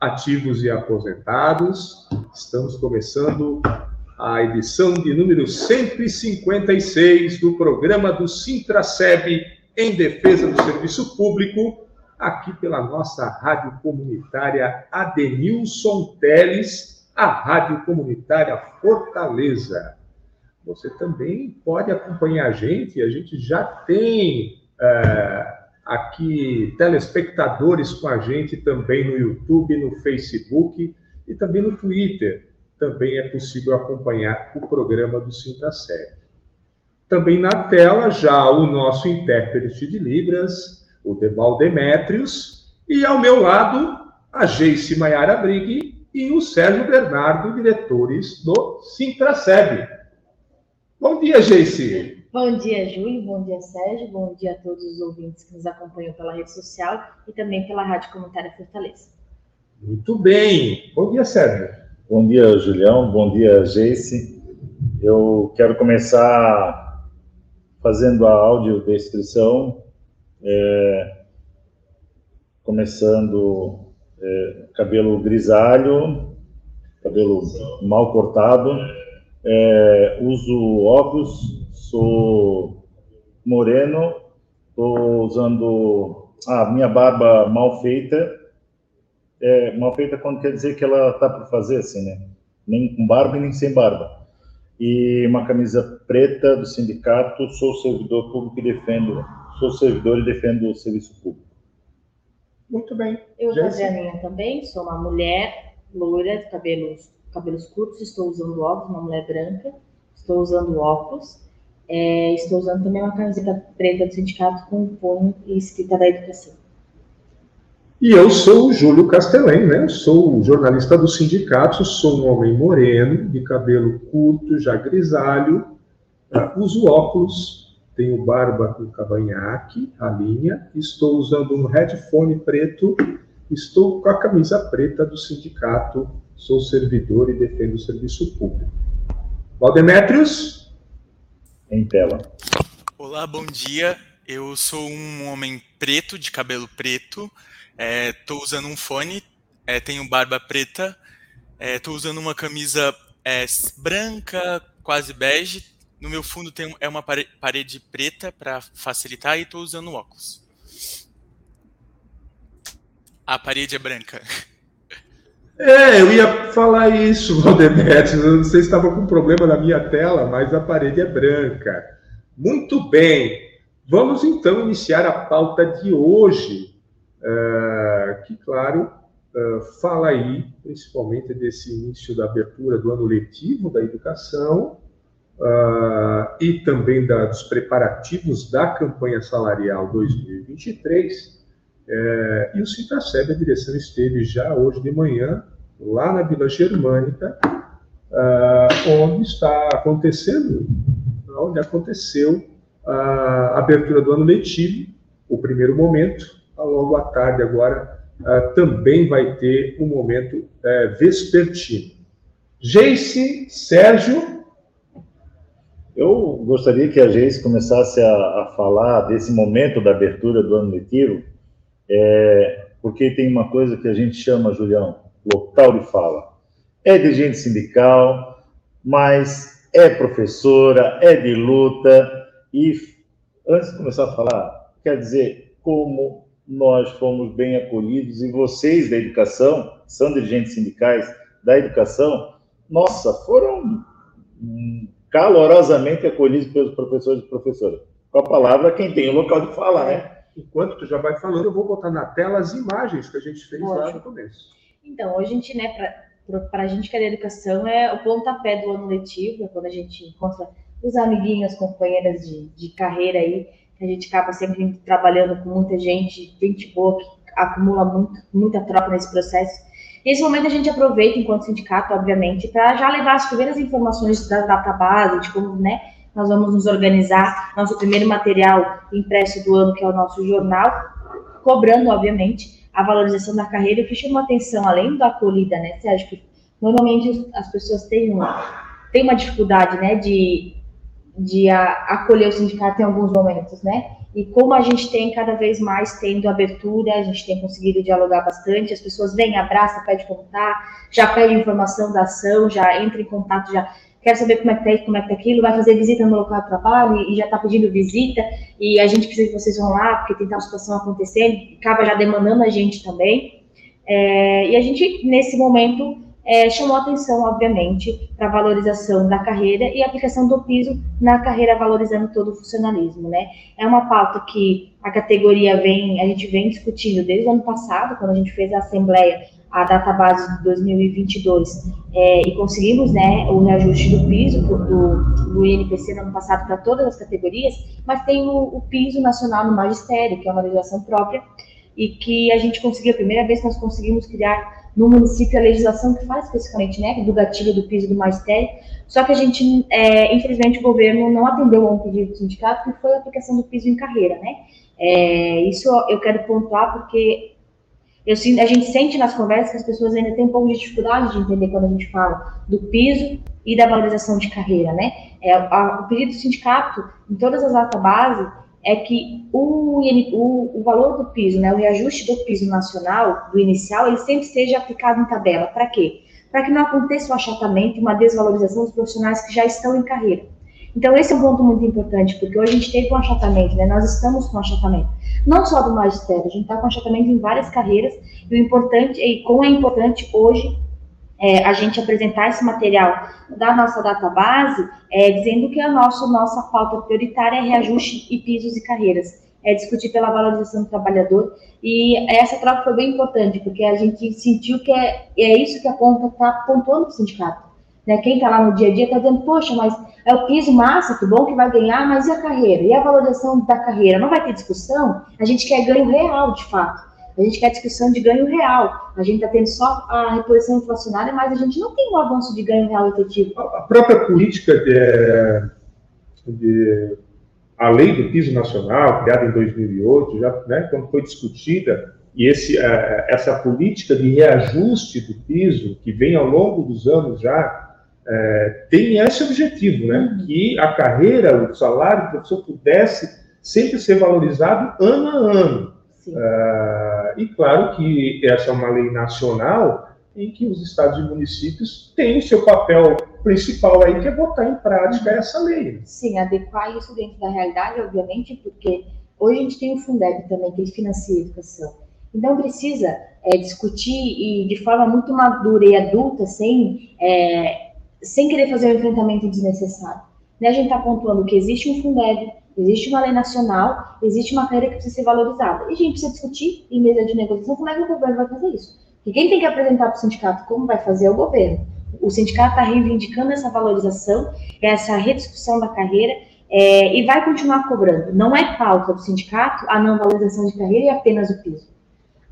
ativos e aposentados. Estamos começando a edição de número 156 do programa do Sintraceb em defesa do serviço público, aqui pela nossa rádio comunitária Adenilson Teles, a Rádio Comunitária Fortaleza. Você também pode acompanhar a gente, a gente já tem é, aqui telespectadores com a gente também no YouTube, no Facebook e também no Twitter. Também é possível acompanhar o programa do Sinta Série. Também na tela já o nosso intérprete de Libras, o Deval Demétrios, e ao meu lado, a Geice Maiara Brigui e o Sérgio Bernardo, diretores do Sintraceb. Bom dia, Geice. Bom dia, Júlio. Bom dia, Sérgio. Bom dia a todos os ouvintes que nos acompanham pela rede social e também pela Rádio Comunitária Fortaleza. Muito bem. Bom dia, Sérgio. Bom dia, Julião. Bom dia, Geice. Eu quero começar fazendo a audiodescrição é, começando é, cabelo grisalho, cabelo mal cortado, é, uso óculos, sou moreno, estou usando a ah, minha barba mal feita, é, mal feita quando quer dizer que ela está para fazer assim, né? Nem com barba e nem sem barba. E uma camisa preta do sindicato, sou servidor público e defendo sou servidor e defendo o serviço público. Muito bem. Eu sou Adrianinha também, sou uma mulher loira, de cabelos, cabelos curtos, estou usando óculos, uma mulher branca, estou usando óculos, é, estou usando também uma camiseta preta do sindicato com um punho e escrita da educação. E eu sou o Júlio Castelém, né? Sou jornalista do sindicato, sou um homem moreno, de cabelo curto, já grisalho, uh, uso óculos, tenho barba com cavanhaque, a linha, estou usando um headphone preto, estou com a camisa preta do sindicato, sou servidor e defendo o serviço público. Valdemetrios? Em tela. Olá, bom dia. Eu sou um homem preto, de cabelo preto, estou é, usando um fone, é, tenho barba preta, estou é, usando uma camisa é, branca, quase bege, no meu fundo tem é uma parede preta para facilitar e estou usando óculos. A parede é branca. É, eu ia falar isso, Valdemete. Não sei se estava com problema na minha tela, mas a parede é branca. Muito bem. Vamos então iniciar a pauta de hoje, uh, que, claro, uh, fala aí principalmente desse início da abertura do ano letivo da educação uh, e também da, dos preparativos da campanha salarial 2023. É, e o Sintraceb, a direção esteve já hoje de manhã, lá na Vila Germânica, uh, onde está acontecendo, onde aconteceu a abertura do ano letivo, o primeiro momento, logo à tarde agora uh, também vai ter um momento uh, vespertino. Geice, Sérgio, eu gostaria que a Geis começasse a, a, falar desse momento da abertura do ano letivo, é, porque tem uma coisa que a gente chama, Julião, local de fala. É de gente sindical, mas é professora, é de luta, e antes de começar a falar, quer dizer, como nós fomos bem acolhidos, e vocês da educação, são dirigentes sindicais da educação, nossa, foram calorosamente acolhidos pelos professores e professoras. Com a palavra, quem tem o local de fala, né? Enquanto tu já vai falando, eu vou botar na tela as imagens que a gente fez lá no começo. Então, a gente, né, para a gente que é da educação, é o pontapé do ano letivo, é quando a gente encontra os amiguinhos, companheiras de, de carreira aí, que a gente acaba sempre trabalhando com muita gente, gente boa, que acumula muito, muita troca nesse processo. Nesse momento, a gente aproveita, enquanto sindicato, obviamente, para já levar as primeiras informações da database, de como né, nós vamos nos organizar. Nosso primeiro material impresso do ano, que é o nosso jornal, cobrando, obviamente, a valorização da carreira. O que chamou atenção, além da acolhida, né, Sérgio, que normalmente as pessoas têm uma, têm uma dificuldade, né, de, de a, acolher o sindicato em alguns momentos, né? E como a gente tem cada vez mais tendo abertura, a gente tem conseguido dialogar bastante, as pessoas vêm, abraçam, pedem como tá, já pedem informação da ação, já entra em contato, já quer saber como é que tá isso, como é que tá aquilo, vai fazer visita no local de trabalho e já está pedindo visita, e a gente precisa que vocês vão lá, porque tem tal situação acontecendo, acaba já demandando a gente também. É, e a gente, nesse momento, é, chamou atenção, obviamente, para a valorização da carreira e a aplicação do piso na carreira, valorizando todo o funcionalismo, né? É uma pauta que a categoria vem, a gente vem discutindo desde o ano passado, quando a gente fez a assembleia, a data base de 2022, é, e conseguimos, né, o reajuste do piso do, do INPC no ano passado para todas as categorias, mas tem o, o piso nacional no magistério, que é uma legislação própria, e que a gente conseguiu, a primeira vez que nós conseguimos criar no município a legislação que faz especificamente, né, do gatilho do piso do magistério, só que a gente, é, infelizmente, o governo não atendeu a um pedido do sindicato, que foi a aplicação do piso em carreira, né, é, isso eu quero pontuar porque eu, a gente sente nas conversas que as pessoas ainda têm um pouco de dificuldade de entender quando a gente fala do piso e da valorização de carreira, né, é, a, o pedido do sindicato, em todas as atas base, é que o, o, o, valor do piso, né, o reajuste do piso nacional, do inicial, ele sempre seja aplicado em tabela. Para quê? Para que não aconteça o achatamento uma desvalorização dos profissionais que já estão em carreira. Então, esse é um ponto muito importante, porque hoje a gente teve um achatamento, né? Nós estamos com achatamento. Não só do magistério, a gente está com achatamento em várias carreiras, e o importante, e como é importante hoje é, a gente apresentar esse material da nossa database, é, dizendo que a nossa, nossa pauta prioritária é reajuste e pisos e carreiras, é discutir pela valorização do trabalhador, e essa troca foi bem importante, porque a gente sentiu que é, é isso que a ponta está pontuando para o sindicato. Né? Quem está lá no dia a dia está dizendo, poxa, mas é o piso massa, que bom que vai ganhar, mas e a carreira? E a valorização da carreira? Não vai ter discussão? A gente quer ganho real, de fato. A gente quer discussão de ganho real. A gente está tendo só a reposição inflacionária, mas a gente não tem um avanço de ganho real efetivo. A própria política de, de a lei do piso nacional, criada em 2008, já, né, quando foi discutida, e esse, é, essa política de reajuste do piso, que vem ao longo dos anos já, é, tem esse objetivo, né, uhum. que a carreira, o salário do professor pudesse sempre ser valorizado ano a ano. Uh, e claro que essa é uma lei nacional em que os estados e municípios têm o seu papel principal aí, que é botar em prática uhum. essa lei. Sim, adequar isso dentro da realidade, obviamente, porque hoje a gente tem o Fundeb também, que ele financia a educação. Então precisa é, discutir e de forma muito madura e adulta, sem, é, sem querer fazer um enfrentamento desnecessário. Né? A gente está pontuando que existe um Fundeb, Existe uma lei nacional, existe uma carreira que precisa ser valorizada. E a gente precisa discutir em mesa de negociação como é que o governo vai fazer isso. Porque quem tem que apresentar para o sindicato como vai fazer é o governo. O sindicato está reivindicando essa valorização, essa rediscussão da carreira, é, e vai continuar cobrando. Não é pauta do sindicato a não valorização de carreira e apenas o piso.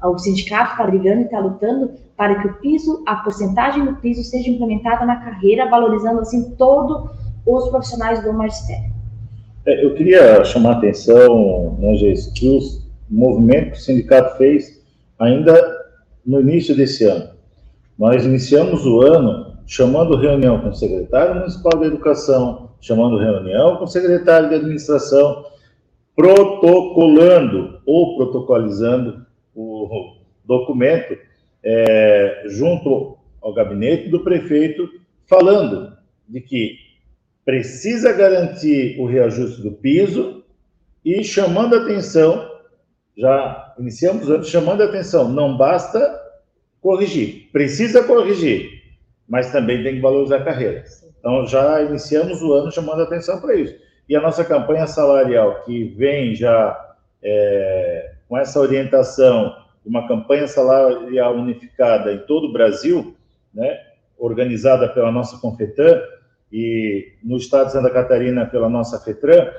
O sindicato está brigando e está lutando para que o piso, a porcentagem do piso seja implementada na carreira, valorizando assim todos os profissionais do magistério. É, eu queria chamar a atenção, né, Geis, que o movimento que o sindicato fez ainda no início desse ano. Nós iniciamos o ano chamando reunião com o secretário municipal da educação, chamando reunião com o secretário de administração, protocolando ou protocolizando documento é, junto ao gabinete do prefeito, falando de que precisa garantir o reajuste do piso e chamando atenção, já iniciamos antes, chamando atenção, não basta corrigir, precisa corrigir, mas também tem que valorizar a carreira. Então, já iniciamos o ano chamando atenção para isso. E a nossa campanha salarial, que vem já é, com essa orientação, uma campanha salarial unificada em todo o Brasil, né, organizada pela nossa Confetan, e no estado de Santa Catarina pela nossa FETRAN,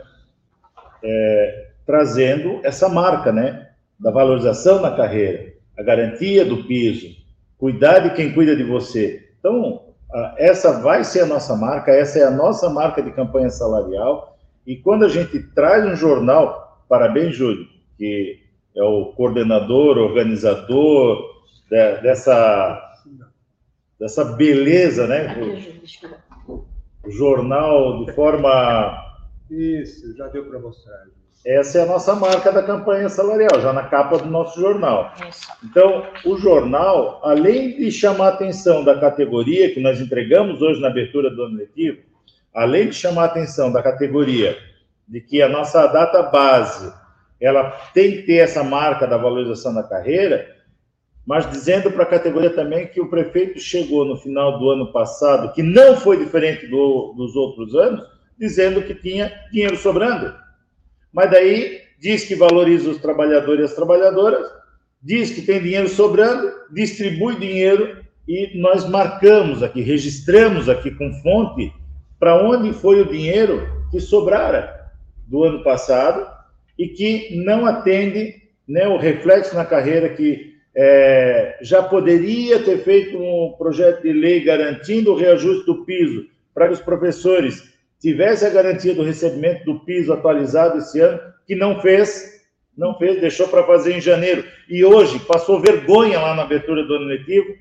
é, trazendo essa marca, né, da valorização na carreira, a garantia do piso, cuidar de quem cuida de você. Então, essa vai ser a nossa marca, essa é a nossa marca de campanha salarial. E quando a gente traz um jornal, parabéns, Júlio, que é o coordenador, organizador de, dessa, dessa beleza, né? O jornal de forma. Isso, já deu para mostrar. Essa é a nossa marca da campanha salarial, já na capa do nosso jornal. Então, o jornal, além de chamar a atenção da categoria que nós entregamos hoje na abertura do ano letivo, além de chamar a atenção da categoria de que a nossa data base ela tem que ter essa marca da valorização da carreira, mas dizendo para a categoria também que o prefeito chegou no final do ano passado, que não foi diferente do, dos outros anos, dizendo que tinha dinheiro sobrando. Mas daí diz que valoriza os trabalhadores e as trabalhadoras, diz que tem dinheiro sobrando, distribui dinheiro e nós marcamos aqui, registramos aqui com fonte para onde foi o dinheiro que sobrara do ano passado e que não atende né, o reflexo na carreira que é, já poderia ter feito um projeto de lei garantindo o reajuste do piso para que os professores tivesse a garantia do recebimento do piso atualizado esse ano, que não fez, não fez, deixou para fazer em janeiro. E hoje passou vergonha lá na abertura do ano letivo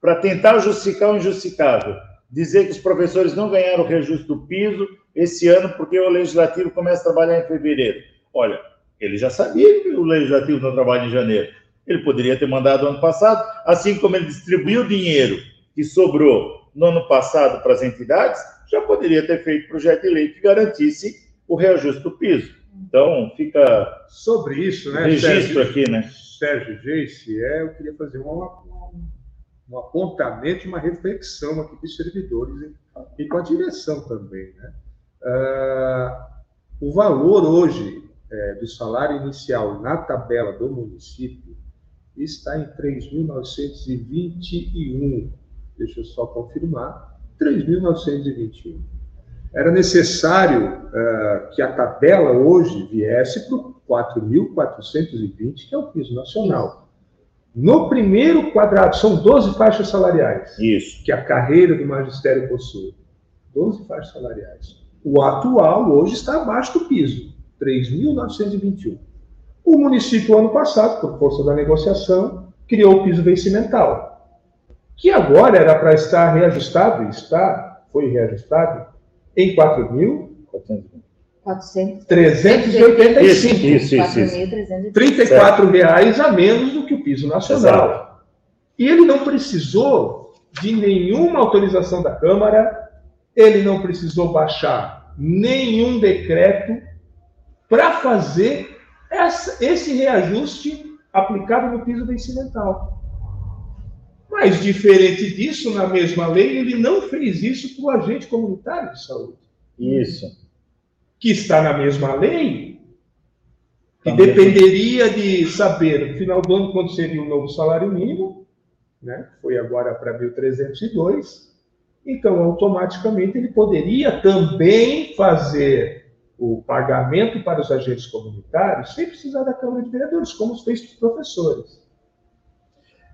para tentar justificar o injustificável. Dizer que os professores não ganharam o reajuste do piso esse ano porque o legislativo começa a trabalhar em fevereiro. Olha, ele já sabia que o legislativo não trabalha em janeiro. Ele poderia ter mandado ano passado, assim como ele distribuiu o dinheiro que sobrou no ano passado para as entidades, já poderia ter feito projeto de lei que garantisse o reajuste do piso. Então, fica. Sobre isso, né? Registro Sérgio, aqui, né? Sérgio Geice, é, eu queria fazer um, um apontamento, uma reflexão aqui dos servidores e, e com a direção também, né? Uh, o valor hoje é, do salário inicial na tabela do município está em 3.921. Deixa eu só confirmar. 3.921. Era necessário uh, que a tabela hoje viesse para o 4.420, que é o piso nacional. No primeiro quadrado, são 12 faixas salariais. Isso. Que a carreira do magistério possui. 12 faixas salariais. O atual hoje está abaixo do piso, 3.921. O município, ano passado, por força da negociação, criou o piso vencimental que agora era para estar reajustado, e está, foi reajustado, em 4.385. Isso, isso, isso. 34 reais a menos do que o piso nacional. Exato. E ele não precisou de nenhuma autorização da Câmara, ele não precisou baixar nenhum decreto para fazer essa, esse reajuste aplicado no piso vencimental. Mas, diferente disso, na mesma lei, ele não fez isso para o agente comunitário de saúde. Isso. Que está na mesma lei, que Também. dependeria de saber, no final do ano, quando seria o novo salário mínimo, né? foi agora para 1.302, então, automaticamente, ele poderia também fazer o pagamento para os agentes comunitários sem precisar da Câmara de Vereadores, como fez os professores.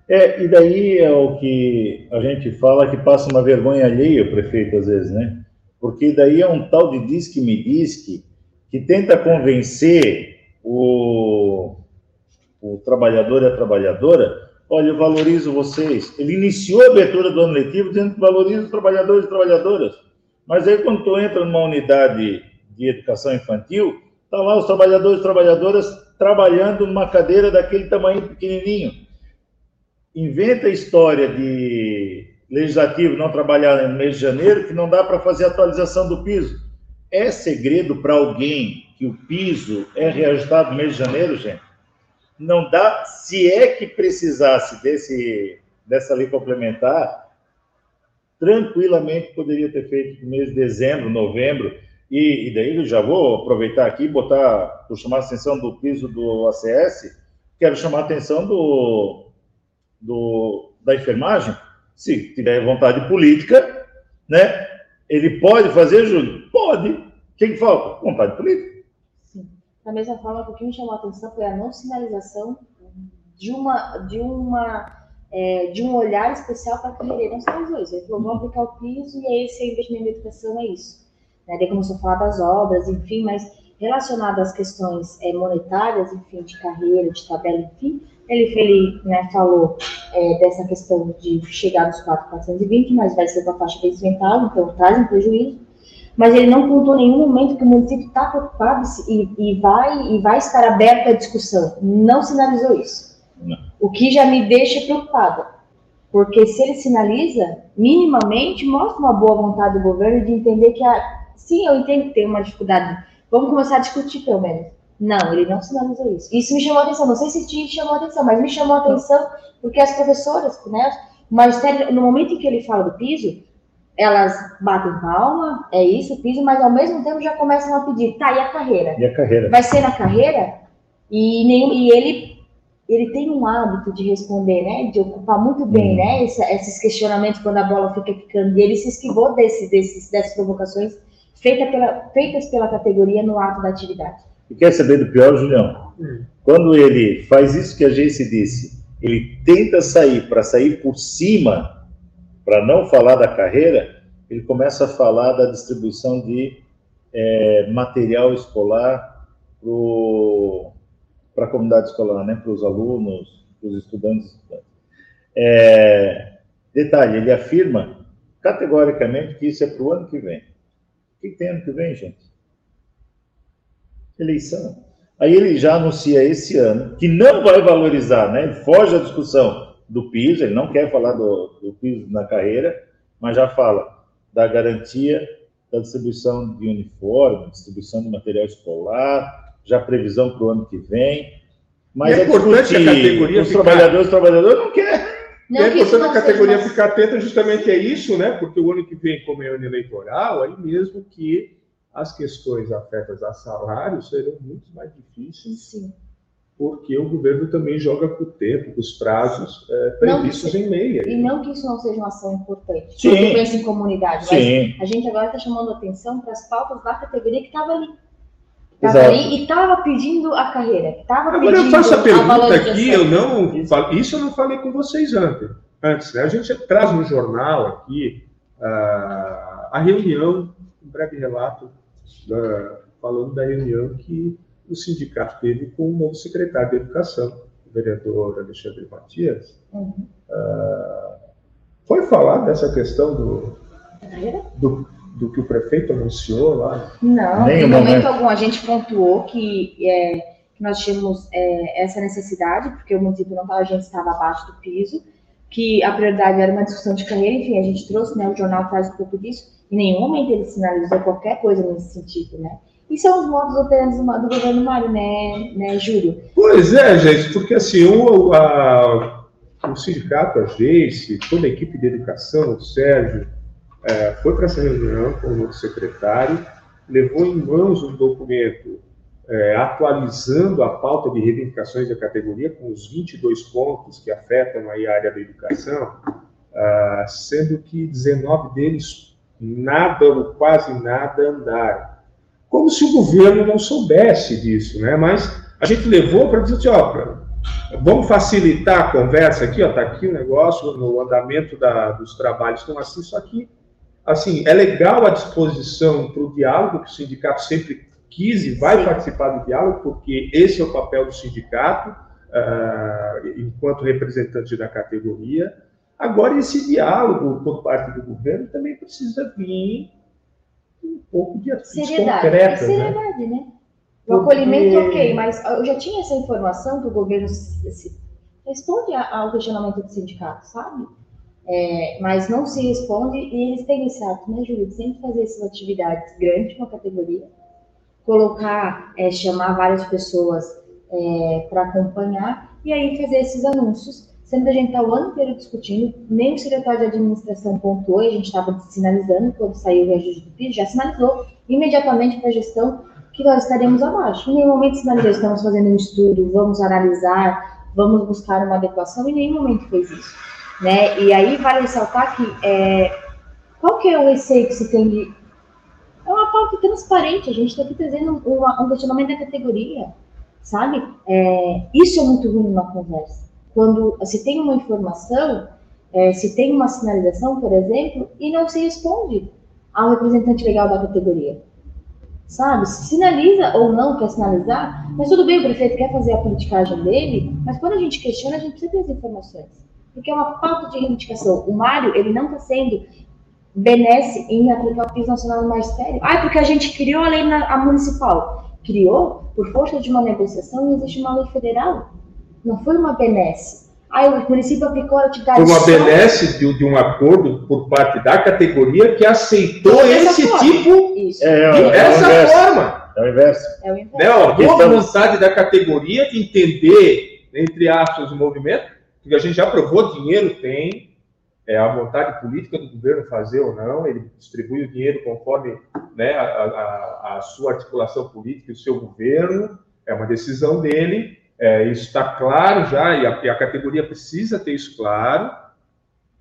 É, e daí é o que a gente fala que passa uma vergonha alheia, prefeito, às vezes, né? Porque daí é um tal de diz que me diz que, que tenta convencer o, o trabalhador e a trabalhadora, olha, eu valorizo vocês. Ele iniciou a abertura do ano letivo dizendo que valoriza os trabalhadores e trabalhadoras. Mas aí, quando tu entra numa unidade de educação infantil, tá lá os trabalhadores e trabalhadoras trabalhando numa cadeira daquele tamanho pequenininho inventa a história de legislativo não trabalhar no mês de janeiro, que não dá para fazer atualização do piso. É segredo para alguém que o piso é reajustado no mês de janeiro, gente? Não dá, se é que precisasse desse, dessa lei complementar, tranquilamente poderia ter feito no mês de dezembro, novembro, e, e daí eu já vou aproveitar aqui e botar, por chamar a atenção do piso do ACS, quero chamar a atenção do, do, da enfermagem, se tiver vontade política, né? Ele pode fazer, Júlio? Pode. O que, falta? Vontade política. Da mesma forma, o que me chamou a atenção foi a não sinalização de uma, de uma é, de um olhar especial para a carreira. Ele não sinalizou isso. Ele falou, vamos aplicar o piso e esse é investimento em educação, é isso. Né? Daí começou a falar das obras, enfim, mas relacionado às questões é, monetárias, enfim, de carreira, de tabela, enfim, ele, ele né, falou é, dessa questão de chegar nos 4,420, mas vai ser com a faixa vencimental, então traz um prejuízo. Mas ele não contou em nenhum momento que o município está preocupado e, e, vai, e vai estar aberto à discussão. Não sinalizou isso. Não. O que já me deixa preocupada. Porque se ele sinaliza, minimamente, mostra uma boa vontade do governo de entender que, a, sim, eu entendo que tem uma dificuldade. Vamos começar a discutir, pelo menos. Não, ele não sinalizou isso. Isso me chamou a atenção. Não sei se te chamou a atenção, mas me chamou a atenção porque as professoras, né, mas no momento em que ele fala do piso, elas batem palma, é isso, o piso, mas ao mesmo tempo já começam a pedir, tá, e a carreira? E a carreira? Vai ser na carreira? E, nenhum, e ele, ele tem um hábito de responder, né, de ocupar muito bem, hum. né, esse, esses questionamentos quando a bola fica ficando, e ele se esquivou desse, desses, dessas provocações feita pela, feitas pela categoria no ato da atividade. E quer saber do pior, Julião? Hum. Quando ele faz isso que a gente disse, ele tenta sair para sair por cima, para não falar da carreira, ele começa a falar da distribuição de é, material escolar para a comunidade escolar, né? para os alunos, para os estudantes. É, detalhe, ele afirma categoricamente que isso é para o ano que vem. Que tem ano que vem, gente? eleição. Aí ele já anuncia esse ano que não vai valorizar, né? Ele foge da discussão do piso, ele não quer falar do, do piso na carreira, mas já fala da garantia da distribuição de uniforme, distribuição de material escolar, já previsão para o ano que vem. Mas é, é importante a categoria os ficar... trabalhadores, os trabalhadores não querem. Não, é importante a categoria ficar atenta justamente é isso, né? Porque o ano que vem, como é ano eleitoral, aí mesmo que as questões afetas a salários serão muito mais difíceis, Sim. porque o governo também joga com o tempo, com os prazos é, previstos em meia. E não que isso não seja uma ação importante. Sim. Quando pensa em comunidade, Sim. a gente agora está chamando atenção para as pautas da categoria que estava ali. Ali e estava pedindo a carreira. Tava agora eu faço a pergunta aqui, eu não isso eu não falei com vocês antes. Antes, né? A gente traz no jornal aqui uh, a reunião, um breve relato da, falando da reunião que o sindicato teve com o novo secretário de Educação, o vereador Alexandre Matias. Uhum. Uh, foi falar dessa questão do, do, do, que o prefeito anunciou lá? Não, em momento algum. A gente pontuou que, é, que nós tínhamos é, essa necessidade, porque o município não estava, a gente estava abaixo do piso, que a prioridade era uma discussão de carreira, enfim, a gente trouxe, né, o jornal traz um pouco disso, em nenhum momento ele sinalizou qualquer coisa nesse sentido, né? E são os modos operantes do, do governo Mário, né, né, Júlio? Pois é, gente, porque assim, o, a, o sindicato, a GEICE, toda a equipe de educação, o Sérgio, é, foi para essa reunião com o novo secretário, levou em mãos um documento é, atualizando a pauta de reivindicações da categoria com os 22 pontos que afetam a área da educação, ah, sendo que 19 deles nada ou quase nada andaram. Como se o governo não soubesse disso, né? Mas a gente levou para dizer assim, ó, vamos facilitar a conversa aqui, ó, tá aqui o negócio, no andamento da, dos trabalhos estão assim, só que, assim, é legal a disposição para o diálogo, que o sindicato sempre quis e vai Sim. participar do diálogo, porque esse é o papel do sindicato, uh, enquanto representante da categoria, Agora, esse diálogo por parte do governo também precisa vir um pouco de seriedade. concreta. É seriedade, né? né? O Porque... acolhimento, ok, mas eu já tinha essa informação que o governo responde ao questionamento do sindicato, sabe? É, mas não se responde e eles têm esse ato, né, Júlio? Sempre fazer essas atividades grandes, uma categoria, colocar, é, chamar várias pessoas é, para acompanhar e aí fazer esses anúncios sendo a gente está o ano inteiro discutindo, nem o secretário de administração pontuou, a gente estava sinalizando quando saiu o reajuste do PIS, já sinalizou imediatamente para a gestão que nós estaremos abaixo. Em nenhum momento sinalizou, estamos fazendo um estudo, vamos analisar, vamos buscar uma adequação, em nenhum momento fez isso. Né? E aí vale ressaltar que é, qual que é o receio que se tem de... É uma pauta transparente, a gente está aqui trazendo um, um questionamento da categoria, sabe? É, isso é muito ruim numa conversa quando se tem uma informação, é, se tem uma sinalização, por exemplo, e não se responde ao representante legal da categoria. Sabe? Se sinaliza ou não quer sinalizar, mas tudo bem, o prefeito quer fazer a politicagem dele, mas quando a gente questiona, a gente precisa ter as informações. Porque é uma falta de reivindicação. O Mário, ele não está sendo benesse em aplicar o piso nacional no magistério. Ah, porque a gente criou a lei na, a municipal. Criou por força de uma negociação e existe uma lei federal. Não foi uma benesse. Ah, o município aplicou a atividade. Foi uma benesse de, de, um acordo por parte da categoria que aceitou esse forma. tipo Isso. É, é, dessa é forma. É o inverso. É o inverso. Né, ó, boa vontade da categoria de entender, entre aspas, o movimento, porque a gente já provou, dinheiro tem, é, a vontade política do governo fazer ou não, ele distribui o dinheiro conforme né, a, a, a, sua articulação política e o seu governo, é uma decisão dele, é, isso está claro já, e a, e a, categoria precisa ter isso claro,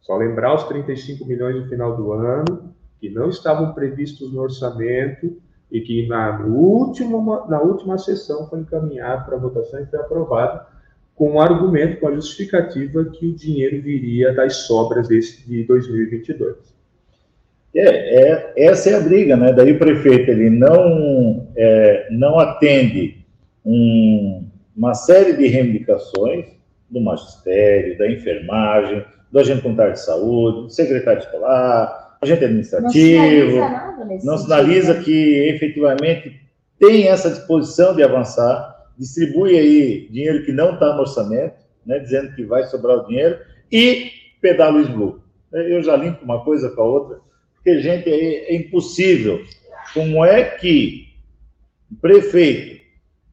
só lembrar os 35 milhões no final do ano, que não estavam previstos no orçamento, e que na, última, na última sessão foi encaminhado para votação e foi aprovado, com o argumento, com a justificativa que o dinheiro viria das sobras desse, de 2022. É, é, essa é a briga, né? Daí o prefeito ele não, é, não atende um, uma série de reivindicações do magistério, da enfermagem, do agente comunitário de saúde, do secretário escolar, agente administrativo. Não sinaliza, não sinaliza que efetivamente tem essa disposição de avançar distribui aí dinheiro que não está no orçamento, né, dizendo que vai sobrar o dinheiro, e pedala o Blue. Eu já limpo uma coisa com a outra, porque, gente, é, é impossível. Como é que o prefeito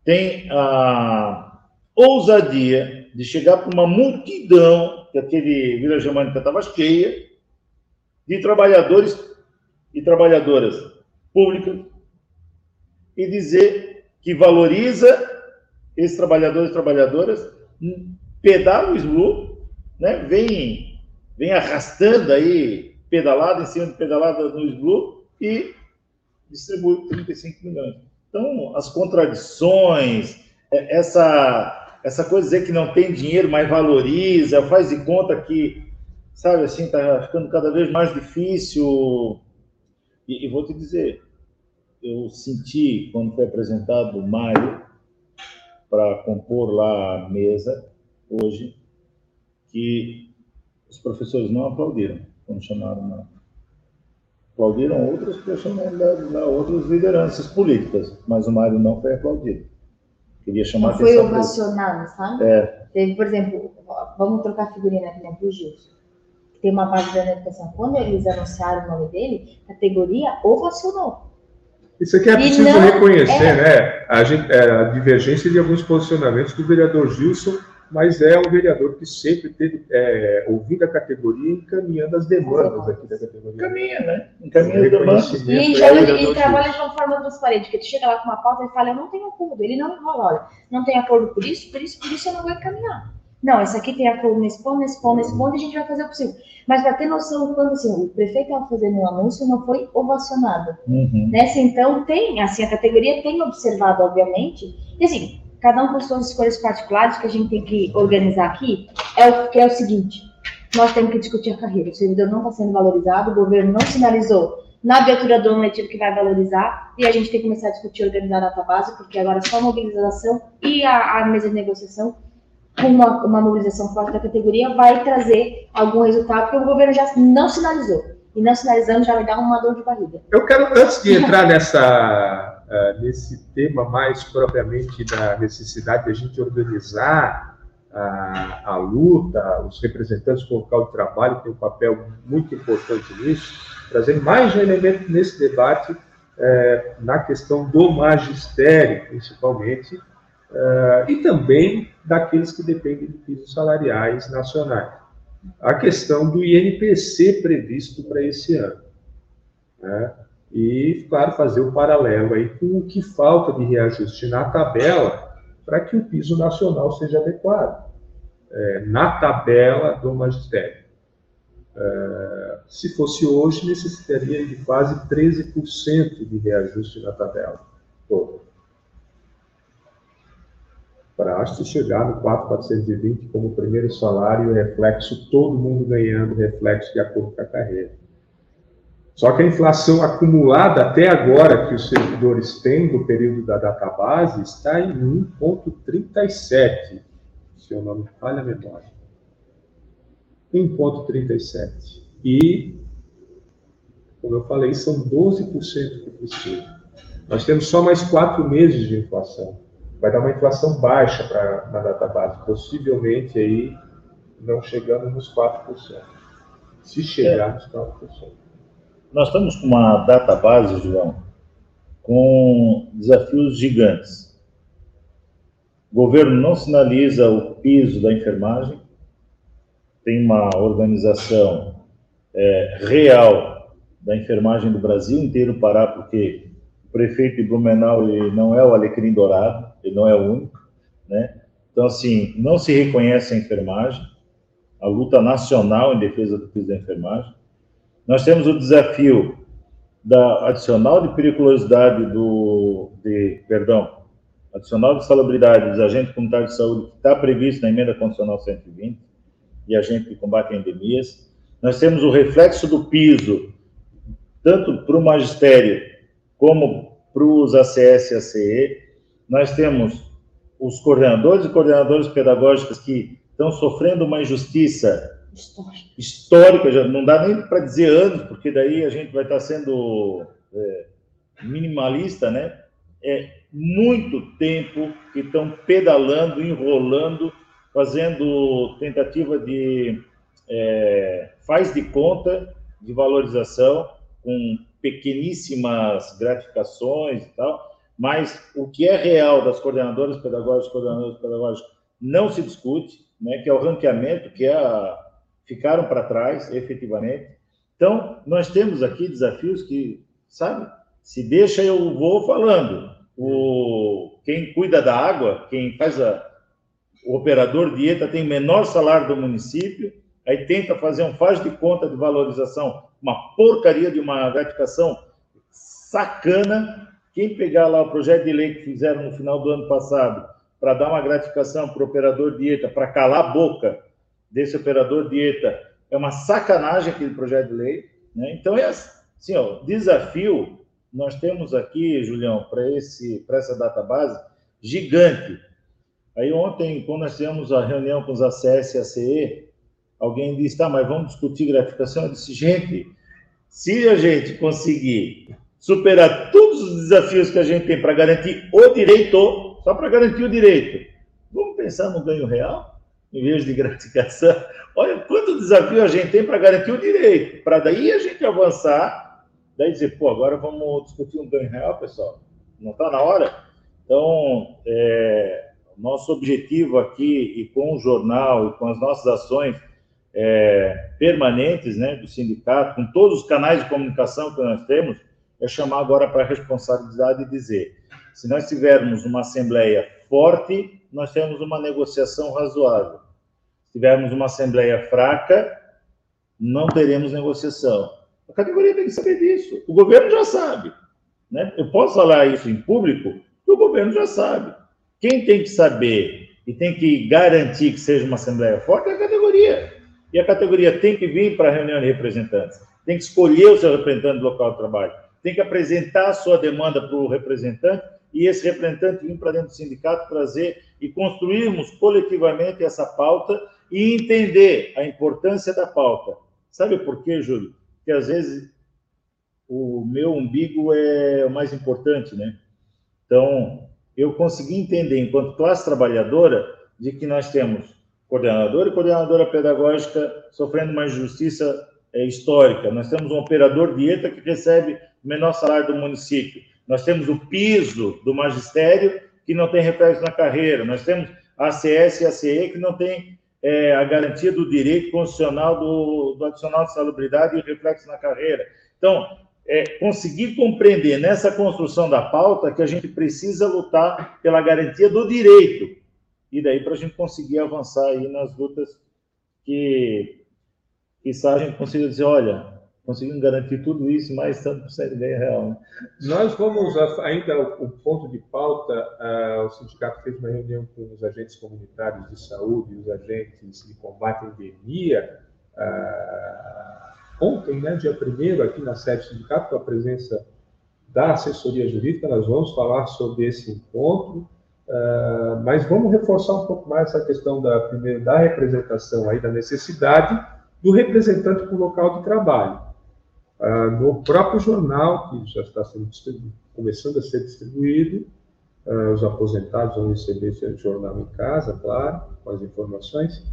tem a ousadia de chegar para uma multidão, que aquele Vila Germânica estava cheia, de trabalhadores e trabalhadoras públicas, e dizer que valoriza esses trabalhadores e trabalhadoras pedalam o SLU, né, vem, vem arrastando aí, pedalada em cima de pedalada no SLU e distribui 35 milhões. Então, as contradições, é, essa, essa coisa de dizer que não tem dinheiro, mas valoriza, faz de conta que, sabe assim, está ficando cada vez mais difícil. E, e vou te dizer, eu senti, quando foi apresentado o Mário, para compor lá a mesa hoje, que os professores não aplaudiram quando chamaram. Não. Aplaudiram outras personalidades, outras lideranças políticas, mas o Mário não foi aplaudido. Queria chamar não foi ovacionado, sabe? É. Teve, por exemplo, vamos trocar figurinha aqui, né, para o Gilson. Tem uma página da educação. Quando eles anunciaram o nome dele, a categoria ovacionou. Isso aqui é preciso não, reconhecer, é... né? A, gente, é, a, divergência de alguns posicionamentos do vereador Gilson, mas é um vereador que sempre teve é, ouvido a categoria e encaminhando as demandas aqui da categoria. Encaminha, né? Encaminha as demandas. E, ele, ele trabalha de uma forma transparente, que tu chega lá com uma pauta e fala, eu não tenho acordo. Ele não enrola, olha, não tem acordo por isso, por isso, por isso eu não vou encaminhar. Não, esse aqui tem acordo nesse ponto, nesse ponto, nesse ponto, e a gente vai fazer o possível. Mas para ter noção, quando assim, o prefeito estava fazendo um anúncio, não foi ovacionado. Uhum. Nessa, então, tem, assim, a categoria tem observado, obviamente, e assim, cada um com suas escolhas particulares que a gente tem que organizar aqui, é o que é o seguinte, nós temos que discutir a carreira. O servidor não está sendo valorizado, o governo não sinalizou na abertura do ano letivo que vai valorizar, e a gente tem que começar a discutir organizar a data base, porque agora só a mobilização e a, a mesa de negociação uma, uma mobilização forte da categoria, vai trazer algum resultado, porque o governo já não sinalizou. E não sinalizando já vai dar uma dor de barriga. Eu quero, antes de entrar nessa, uh, nesse tema mais propriamente da necessidade de a gente organizar a, a luta, os representantes do local de trabalho têm um papel muito importante nisso, trazendo mais um elemento nesse debate é, na questão do magistério, principalmente, uh, e também daqueles que dependem de pisos salariais nacionais. A questão do INPC previsto para esse ano. Né? E, claro, fazer o paralelo aí com o que falta de reajuste na tabela para que o piso nacional seja adequado. É, na tabela do magistério. É, se fosse hoje, necessitaria de quase 13% de reajuste na tabela toda para se chegar no 4,420 como primeiro salário, reflexo, todo mundo ganhando, reflexo de acordo com a carreira. Só que a inflação acumulada até agora que os servidores têm do período da database está em 1,37, se eu não me falha a memória. 1,37. E, como eu falei, são 12% que precisa. Nós temos só mais quatro meses de inflação. Vai dar uma inflação baixa para na database, possivelmente aí não chegando nos 4%. Se chegar é. nos 4%. Nós estamos com uma database, João, com desafios gigantes. O governo não sinaliza o piso da enfermagem, tem uma organização é, real da enfermagem do Brasil inteiro parar, porque prefeito de Blumenau ele não é o alecrim dourado, ele não é o único, né? Então, assim, não se reconhece a enfermagem, a luta nacional em defesa do piso da enfermagem. Nós temos o desafio da adicional de periculosidade do, de, perdão, adicional de salubridade dos agentes comunitários de saúde que está previsto na emenda constitucional 120 e agente de combate endemias. Nós temos o reflexo do piso, tanto para o magistério como para os ACS e ACE. Nós temos os coordenadores e coordenadoras pedagógicas que estão sofrendo uma injustiça histórica, histórica já não dá nem para dizer anos, porque daí a gente vai estar sendo é, minimalista, né? É muito tempo que estão pedalando, enrolando, fazendo tentativa de é, faz de conta de valorização com pequeníssimas gratificações e tal, mas o que é real das coordenadoras pedagógicas, coordenadores pedagógicos, não se discute, né, que é o ranqueamento, que é a, ficaram para trás, efetivamente. Então, nós temos aqui desafios que, sabe, se deixa eu vou falando. O, quem cuida da água, quem faz a, o operador dieta tem menor salário do município, aí tenta fazer um faz de conta de valorização, uma porcaria de uma gratificação sacana. Quem pegar lá o projeto de lei que fizeram no final do ano passado para dar uma gratificação para o operador dieta, para calar a boca desse operador dieta. É uma sacanagem aquele projeto de lei. Né? Então, é assim, ó, desafio nós temos aqui, Julião, para essa database, gigante. Aí ontem, quando nós tivemos a reunião com os ACS e ACE, alguém disse, tá, mas vamos discutir gratificação? Eu disse, gente, se a gente conseguir superar todos os desafios que a gente tem para garantir o direito, só para garantir o direito, vamos pensar no ganho real? em vez de gratificação. Olha quanto desafio a gente tem para garantir o direito, para daí a gente avançar, daí dizer, pô, agora vamos discutir um ganho real, pessoal. Não está na hora? Então, é, nosso objetivo aqui, e com o jornal, e com as nossas ações é, permanentes né, do sindicato, com todos os canais de comunicação que nós temos, é chamar agora para a responsabilidade e dizer: se nós tivermos uma assembleia forte, nós temos uma negociação razoável. Se tivermos uma assembleia fraca, não teremos negociação. A categoria tem que saber disso. O governo já sabe. Né? Eu posso falar isso em público, o governo já sabe. Quem tem que saber e tem que garantir que seja uma assembleia forte é a categoria. E a categoria tem que vir para a reunião de representantes, tem que escolher o seu representante do local de trabalho, tem que apresentar a sua demanda para o representante e esse representante vir para dentro do sindicato trazer e construirmos coletivamente essa pauta e entender a importância da pauta. Sabe por quê, Júlio? Porque às vezes o meu umbigo é o mais importante, né? Então, eu consegui entender, enquanto classe trabalhadora, de que nós temos coordenador e coordenadora pedagógica sofrendo uma injustiça é, histórica. Nós temos um operador dieta que recebe o menor salário do município. Nós temos o piso do magistério, que não tem reflexo na carreira. Nós temos a ACS e a CE, que não tem é, a garantia do direito constitucional do, do adicional de salubridade e reflexo na carreira. Então, é, conseguir compreender nessa construção da pauta que a gente precisa lutar pela garantia do direito. E daí para a gente conseguir avançar aí nas lutas que, que a gente consiga dizer, olha, conseguimos garantir tudo isso, mais tanto por ser ideia real. Né? Nós vamos, ainda o, ponto de pauta, uh, o sindicato fez uma reunião com os agentes comunitários de saúde, os agentes de combate à endemia, uh, ontem, né, dia 1 aqui na sede do sindicato, com a presença da assessoria jurídica, nós vamos falar sobre esse encontro, uh, mas vamos reforçar um pouco mais essa questão da, primeiro, da representação aí, da necessidade do representante para o local de trabalho. Uh, no próprio jornal, que já está sendo começando a ser distribuído, uh, os aposentados vão receber esse jornal em casa, claro, com as informações.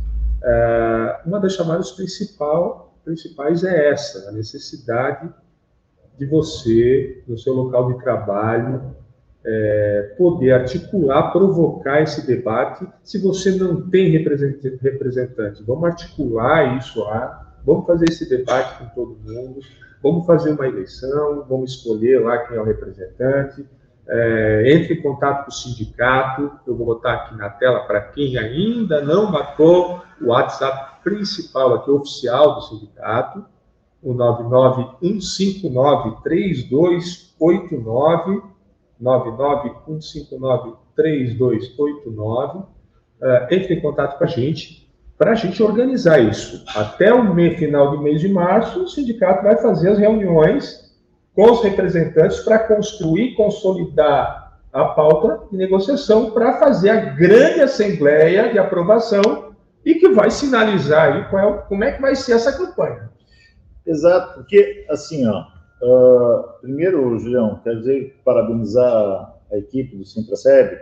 Uma das chamadas principal, principais é essa, a necessidade de você, no seu local de trabalho, é, poder articular, provocar esse debate. Se você não tem representante, vamos articular isso lá, vamos fazer esse debate com todo mundo Vamos fazer uma eleição, vamos escolher lá quem é o representante, é, entre em contato com o sindicato, eu vou botar aqui na tela para quem ainda não matou o WhatsApp principal aqui, oficial do sindicato, o 991593289, 991593289, é, entre em contato com a gente, para a gente organizar isso. Até o final do mês de março, o sindicato vai fazer as reuniões com os representantes para construir, consolidar a pauta de negociação para fazer a grande assembleia de aprovação e que vai sinalizar aí qual é, como é que vai ser essa campanha. Exato, porque assim, ó, uh, primeiro, Julião, quero dizer, parabenizar a equipe do Sintraceb,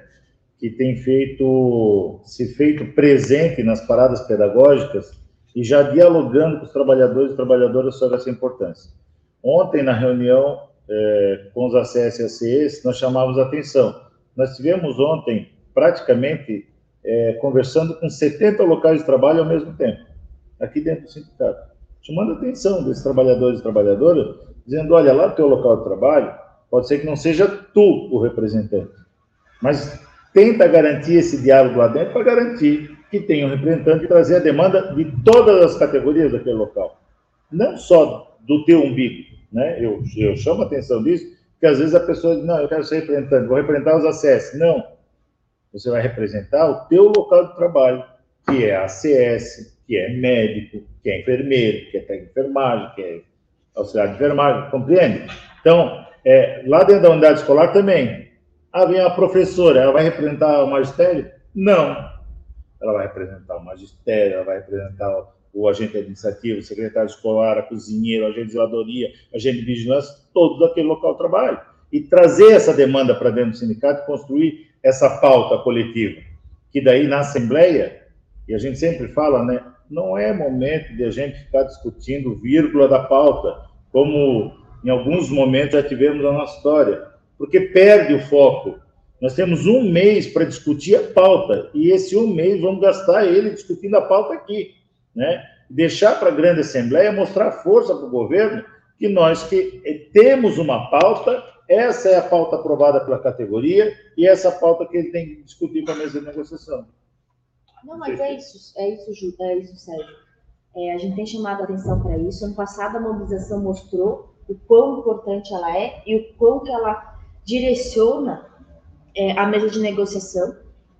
que tem feito se feito presente nas paradas pedagógicas e já dialogando com os trabalhadores e trabalhadoras sobre essa importância. Ontem, na reunião é, com os ACS nós chamávamos a atenção. Nós tivemos ontem, praticamente, é, conversando com 70 locais de trabalho ao mesmo tempo, aqui dentro do sindicato, chamando a atenção desses trabalhadores e trabalhadoras, dizendo, olha, lá no teu local de trabalho, pode ser que não seja tu o representante, mas tenta garantir esse diálogo lá dentro para garantir que tenha um representante e trazer a demanda de todas as categorias daquele local. Não só do teu umbigo, né? Eu, eu chamo a atenção disso, porque às vezes a pessoa diz, não, eu quero ser representante, vou representar os acessos. Não. Você vai representar o teu local de trabalho, que é ACS, que é médico, que é enfermeiro, que é técnico de enfermagem, que é auxiliar de enfermagem, compreende? Então, é, lá dentro da unidade escolar também, ah, vem a professora, ela vai representar o magistério? Não. Ela vai representar o magistério, ela vai representar o agente administrativo, o secretário escolar, a cozinheira, o agente de zeladoria, o agente de vigilância, todos daquele local de trabalho. E trazer essa demanda para dentro do sindicato e construir essa pauta coletiva. Que daí, na Assembleia, e a gente sempre fala, né, não é momento de a gente ficar discutindo vírgula da pauta, como em alguns momentos já tivemos na nossa história porque perde o foco. Nós temos um mês para discutir a pauta, e esse um mês vamos gastar ele discutindo a pauta aqui, né? Deixar para a grande assembleia mostrar força para o governo que nós que temos uma pauta, essa é a pauta aprovada pela categoria, e essa pauta que ele tem que discutir com a mesa de negociação. Não, mas é isso, é isso, Ju, é isso, Sérgio. É, a gente tem chamado a atenção para isso. Ano passado a mobilização mostrou o quão importante ela é e o quão que ela direciona é, a mesa de negociação.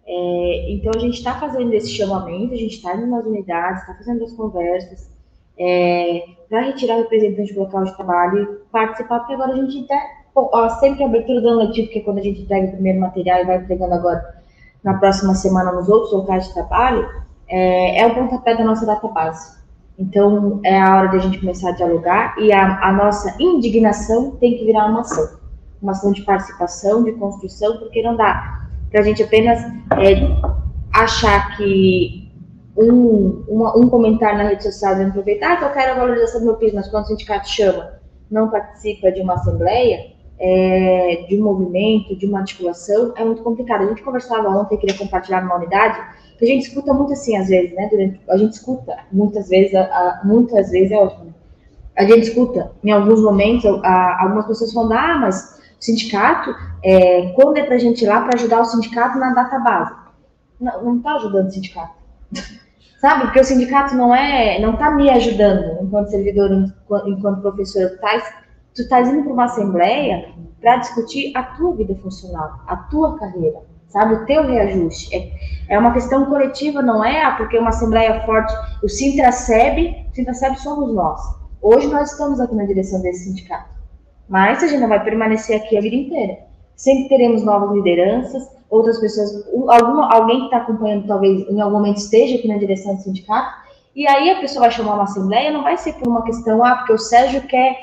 É, então, a gente está fazendo esse chamamento, a gente está indo nas unidades, está fazendo as conversas, é, para retirar o representante do local de trabalho e participar, porque agora a gente está. Ó, sempre a abertura do letivo, que é quando a gente entrega o primeiro material e vai entregando agora na próxima semana nos outros locais de trabalho, é, é o pontapé da nossa database. Então, é a hora de a gente começar a dialogar e a, a nossa indignação tem que virar uma ação uma ação de participação, de construção, porque não dá para a gente apenas é, achar que um, uma, um comentário na rede social dizendo aproveitar ah, que eu quero a valorização do meu piso, mas quando o sindicato chama, não participa de uma assembleia, é, de um movimento, de uma articulação, é muito complicado. A gente conversava ontem, queria compartilhar numa unidade, a gente escuta muito assim, às vezes, né? Durante, a gente escuta muitas vezes, a, a, muitas vezes é ótimo. A gente escuta, em alguns momentos, a, algumas pessoas falando, ah, mas sindicato, é, quando é para a gente ir lá para ajudar o sindicato na data base. Não está ajudando o sindicato. Sabe? Porque o sindicato não é, não está me ajudando enquanto servidor, enquanto professor. Tu estás indo para uma assembleia para discutir a tua vida funcional, a tua carreira, sabe? O teu reajuste. É, é uma questão coletiva, não é ah, porque uma assembleia forte, o Sintraceb, o Sintraceb somos nós. Hoje nós estamos aqui na direção desse sindicato. Mas a gente não vai permanecer aqui a vida inteira. Sempre teremos novas lideranças, outras pessoas, alguma, alguém que está acompanhando talvez em algum momento esteja aqui na direção do sindicato, e aí a pessoa vai chamar uma assembleia, não vai ser por uma questão, ah, porque o Sérgio quer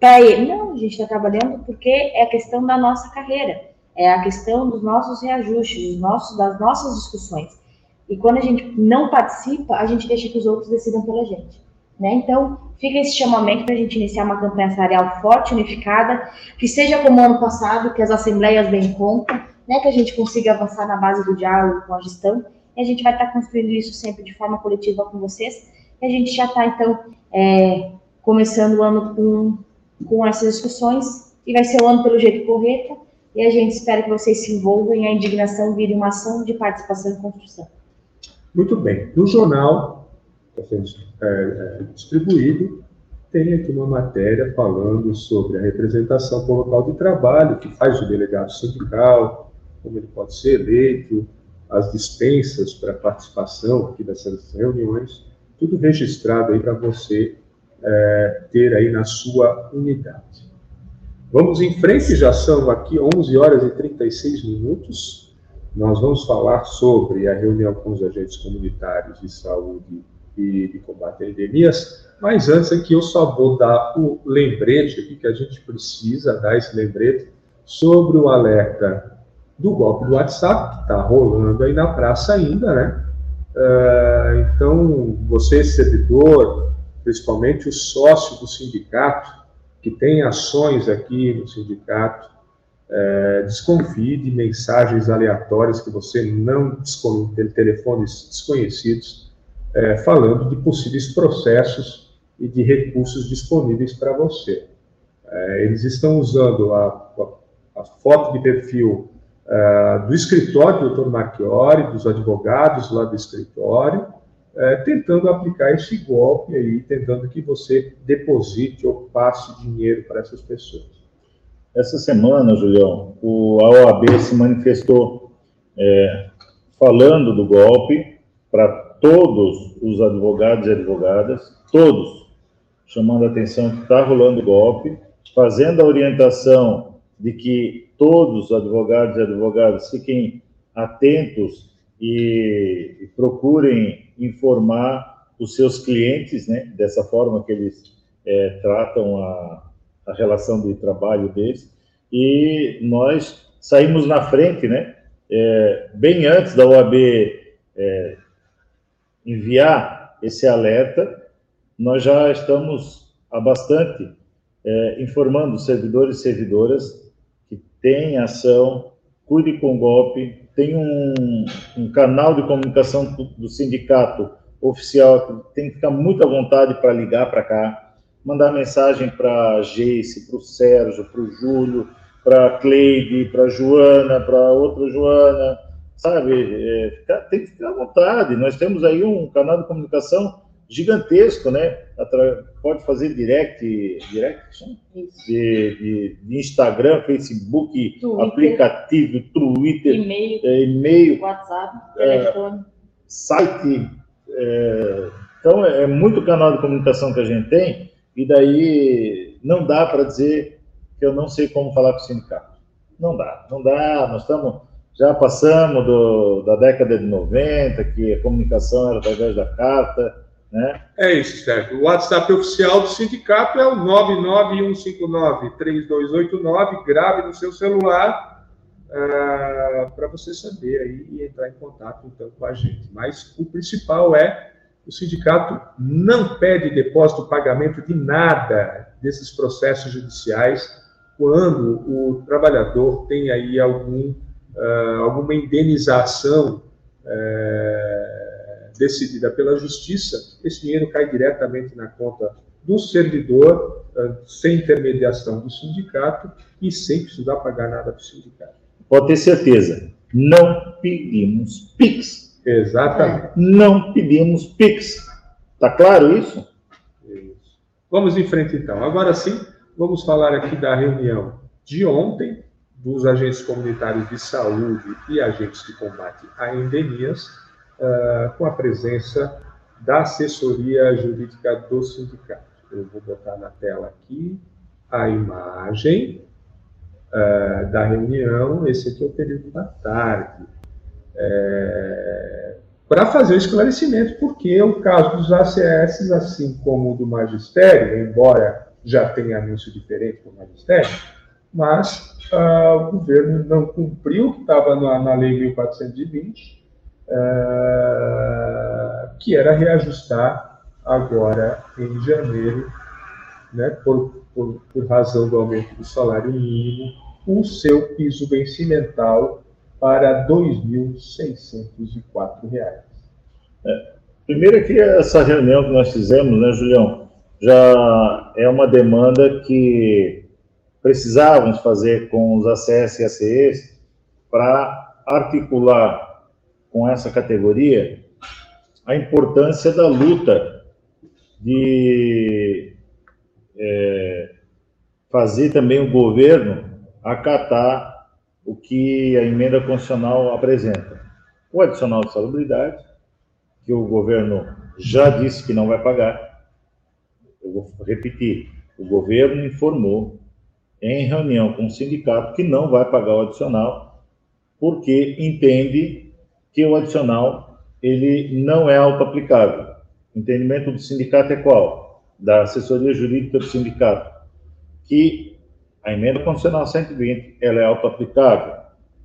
para ele. Não, a gente está trabalhando porque é a questão da nossa carreira, é a questão dos nossos reajustes, dos nossos, das nossas discussões. E quando a gente não participa, a gente deixa que os outros decidam pela gente. Né? Então, fica esse chamamento para a gente iniciar uma campanha salarial forte, unificada, que seja como ano passado, que as assembleias deem conta, né, que a gente consiga avançar na base do diálogo com a gestão, e a gente vai estar tá construindo isso sempre de forma coletiva com vocês, e a gente já está, então, é, começando o ano com, com essas discussões, e vai ser o ano pelo jeito correto, e a gente espera que vocês se envolvam e a indignação vire uma ação de participação e construção. Muito bem. No jornal, está sendo é, é, distribuído, tem aqui uma matéria falando sobre a representação por local de trabalho, que faz o delegado sindical, como ele pode ser eleito, as dispensas para participação aqui dessas reuniões, tudo registrado aí para você é, ter aí na sua unidade. Vamos em frente, já são aqui 11 horas e 36 minutos. Nós vamos falar sobre a reunião com os agentes comunitários de saúde e de combate a endemias, mas antes aqui eu só vou dar o lembrete aqui que a gente precisa dar esse lembrete sobre o alerta do golpe do WhatsApp, que está rolando aí na praça ainda, né? Uh, então, você, servidor, principalmente o sócio do sindicato, que tem ações aqui no sindicato, uh, desconfie de mensagens aleatórias que você não desconhece, telefones desconhecidos, uh, falando de possíveis processos e de recursos disponíveis para você. eles estão usando a, a, a foto de perfil uh, do escritório do Dr. Marchiori, dos advogados lá do escritório, uh, tentando aplicar esse golpe aí, tentando que você deposite ou passe dinheiro para essas pessoas. Essa semana, Julião, o, a OAB se manifestou é, falando do golpe para todos os advogados e advogadas, todos, chamando a atenção que está rolando golpe, fazendo a orientação de que todos os advogados e advogadas fiquem atentos e, e procurem informar os seus clientes, né, dessa forma que eles é, tratam a, a relação de trabalho deles. E nós saímos na frente, né, é, bem antes da OAB é, enviar esse alerta, nós já estamos há bastante é, informando servidores e servidoras tem ação, cuide com golpe, tem um, um canal de comunicação do, sindicato oficial, tem que ficar muito à vontade para ligar para cá, mandar mensagem para a Geice, para o Sérgio, para o Júlio, para a Cleide, para a Joana, para outra Joana, sabe? É, tem que ficar à vontade. Nós temos aí um canal de comunicação gigantesco, né? Pode fazer direct, direct de, de, de Instagram, Facebook, Twitter, aplicativo, Twitter, e-mail, é, e-mail WhatsApp, é, telefone, site. É, então é, é muito canal de comunicação que a gente tem e daí não dá para dizer que eu não sei como falar com o sindicato. Não dá, não dá. Nós estamos já passamos do, da década de 90 que a comunicação era através da carta né? É isso, Sérgio. O WhatsApp oficial do sindicato é o 99159-3289. Grave no seu celular uh, ah, para você saber aí e entrar em contato então com a gente. Mas o principal é o sindicato não pede depósito, pagamento de nada desses processos judiciais quando o trabalhador tem aí algum, uh, alguma indenização uh, decidida pela justiça, esse dinheiro cai diretamente na conta do servidor, ah, sem intermediação do sindicato e sem precisar pagar nada para o sindicato. Pode ter certeza, não pedimos PIX. Exatamente. Não pedimos PIX. Está claro isso? Isso. Vamos em frente então. Agora sim, vamos falar aqui da reunião de ontem dos agentes comunitários de saúde e agentes de combate a endemias, uh, com a presença da assessoria jurídica do sindicato. Eu vou botar na tela aqui a imagem uh, da reunião. Esse aqui é o período da tarde. É, para fazer o esclarecimento, porque o caso dos ACS, assim como o do magistério, embora já tenha anúncio diferente do magistério, mas uh, o governo não cumpriu o que estava na, na Lei 1420, uh, que era reajustar agora em janeiro, né, por, por, por razão do aumento do salário mínimo, o seu piso vencimental para R$ 2.604. É, primeiro é que essa reunião que nós fizemos, né, Julião, já é uma demanda que precisávamos fazer com os ACS e ACEs para articular com essa categoria a importância da luta de é, fazer também o governo acatar o que a emenda constitucional apresenta. O adicional de salubridade, que o governo já disse que não vai pagar. Eu vou repetir: o governo informou em reunião com o sindicato que não vai pagar o adicional, porque entende que o adicional ele não é auto-aplicável. O entendimento do sindicato é qual? Da assessoria jurídica do sindicato, que a emenda constitucional 120 ela é auto-aplicável.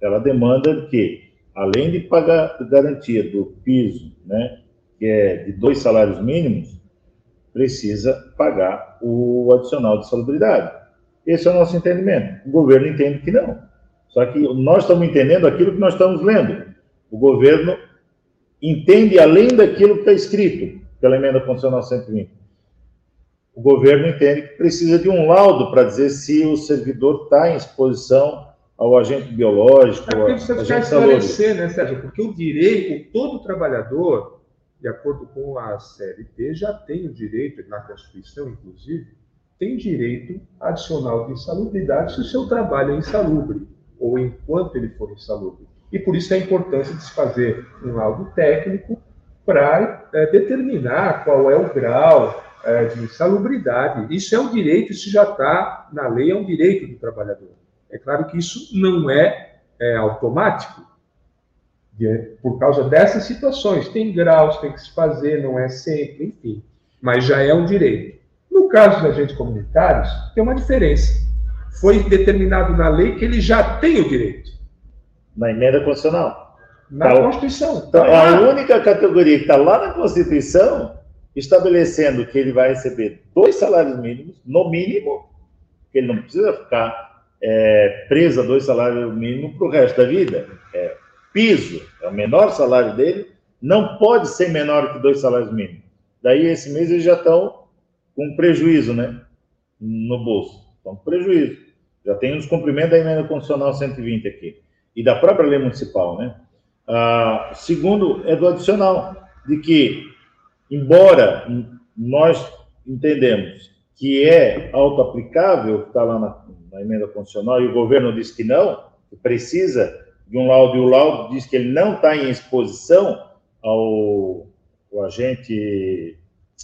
Ela demanda que, além de pagar garantia do piso, né, que é de dois salários mínimos, precisa pagar o adicional de salubridade. Esse é o nosso entendimento. O governo entende que não. Só que nós estamos entendendo aquilo que nós estamos lendo. O governo entende além daquilo que está escrito pela emenda constitucional 120. O governo entende que precisa de um laudo para dizer se o servidor está em exposição ao agente biológico, é precisa ao agente esclarecer, né, Sérgio? Porque o direito, todo trabalhador, de acordo com a CLT, já tem o direito, na Constituição, inclusive, tem direito adicional de insalubridade se o seu trabalho é insalubre, ou enquanto ele for insalubre. E por isso a importância de se fazer um laudo técnico para é, determinar qual é o grau é, de insalubridade. Isso é um direito, isso já está na lei, é um direito do trabalhador. É claro que isso não é, é automático, por causa dessas situações. Tem graus, tem que se fazer, não é sempre, enfim. Mas já é um direito. No caso dos agentes comunitários, tem uma diferença. Foi determinado na lei que ele já tem o direito. Na emenda constitucional. Na tá, Constituição. Então, é a única categoria que está lá na Constituição estabelecendo que ele vai receber dois salários mínimos, no mínimo, que ele não precisa ficar é, preso a dois salários mínimos para o resto da vida. É piso, é o menor salário dele, não pode ser menor que dois salários mínimos. Daí, esse mês, eles já estão com prejuízo, né? No bolso. Então, prejuízo. Já tem os cumprimentos da emenda constitucional 120 aqui. E da própria lei municipal, né? Ah, segundo, é do adicional, de que, embora nós entendemos que é auto-aplicável, está lá na, na, emenda constitucional, e o governo diz que não, que precisa de um laudo, e o laudo diz que ele não está em exposição ao, ao agente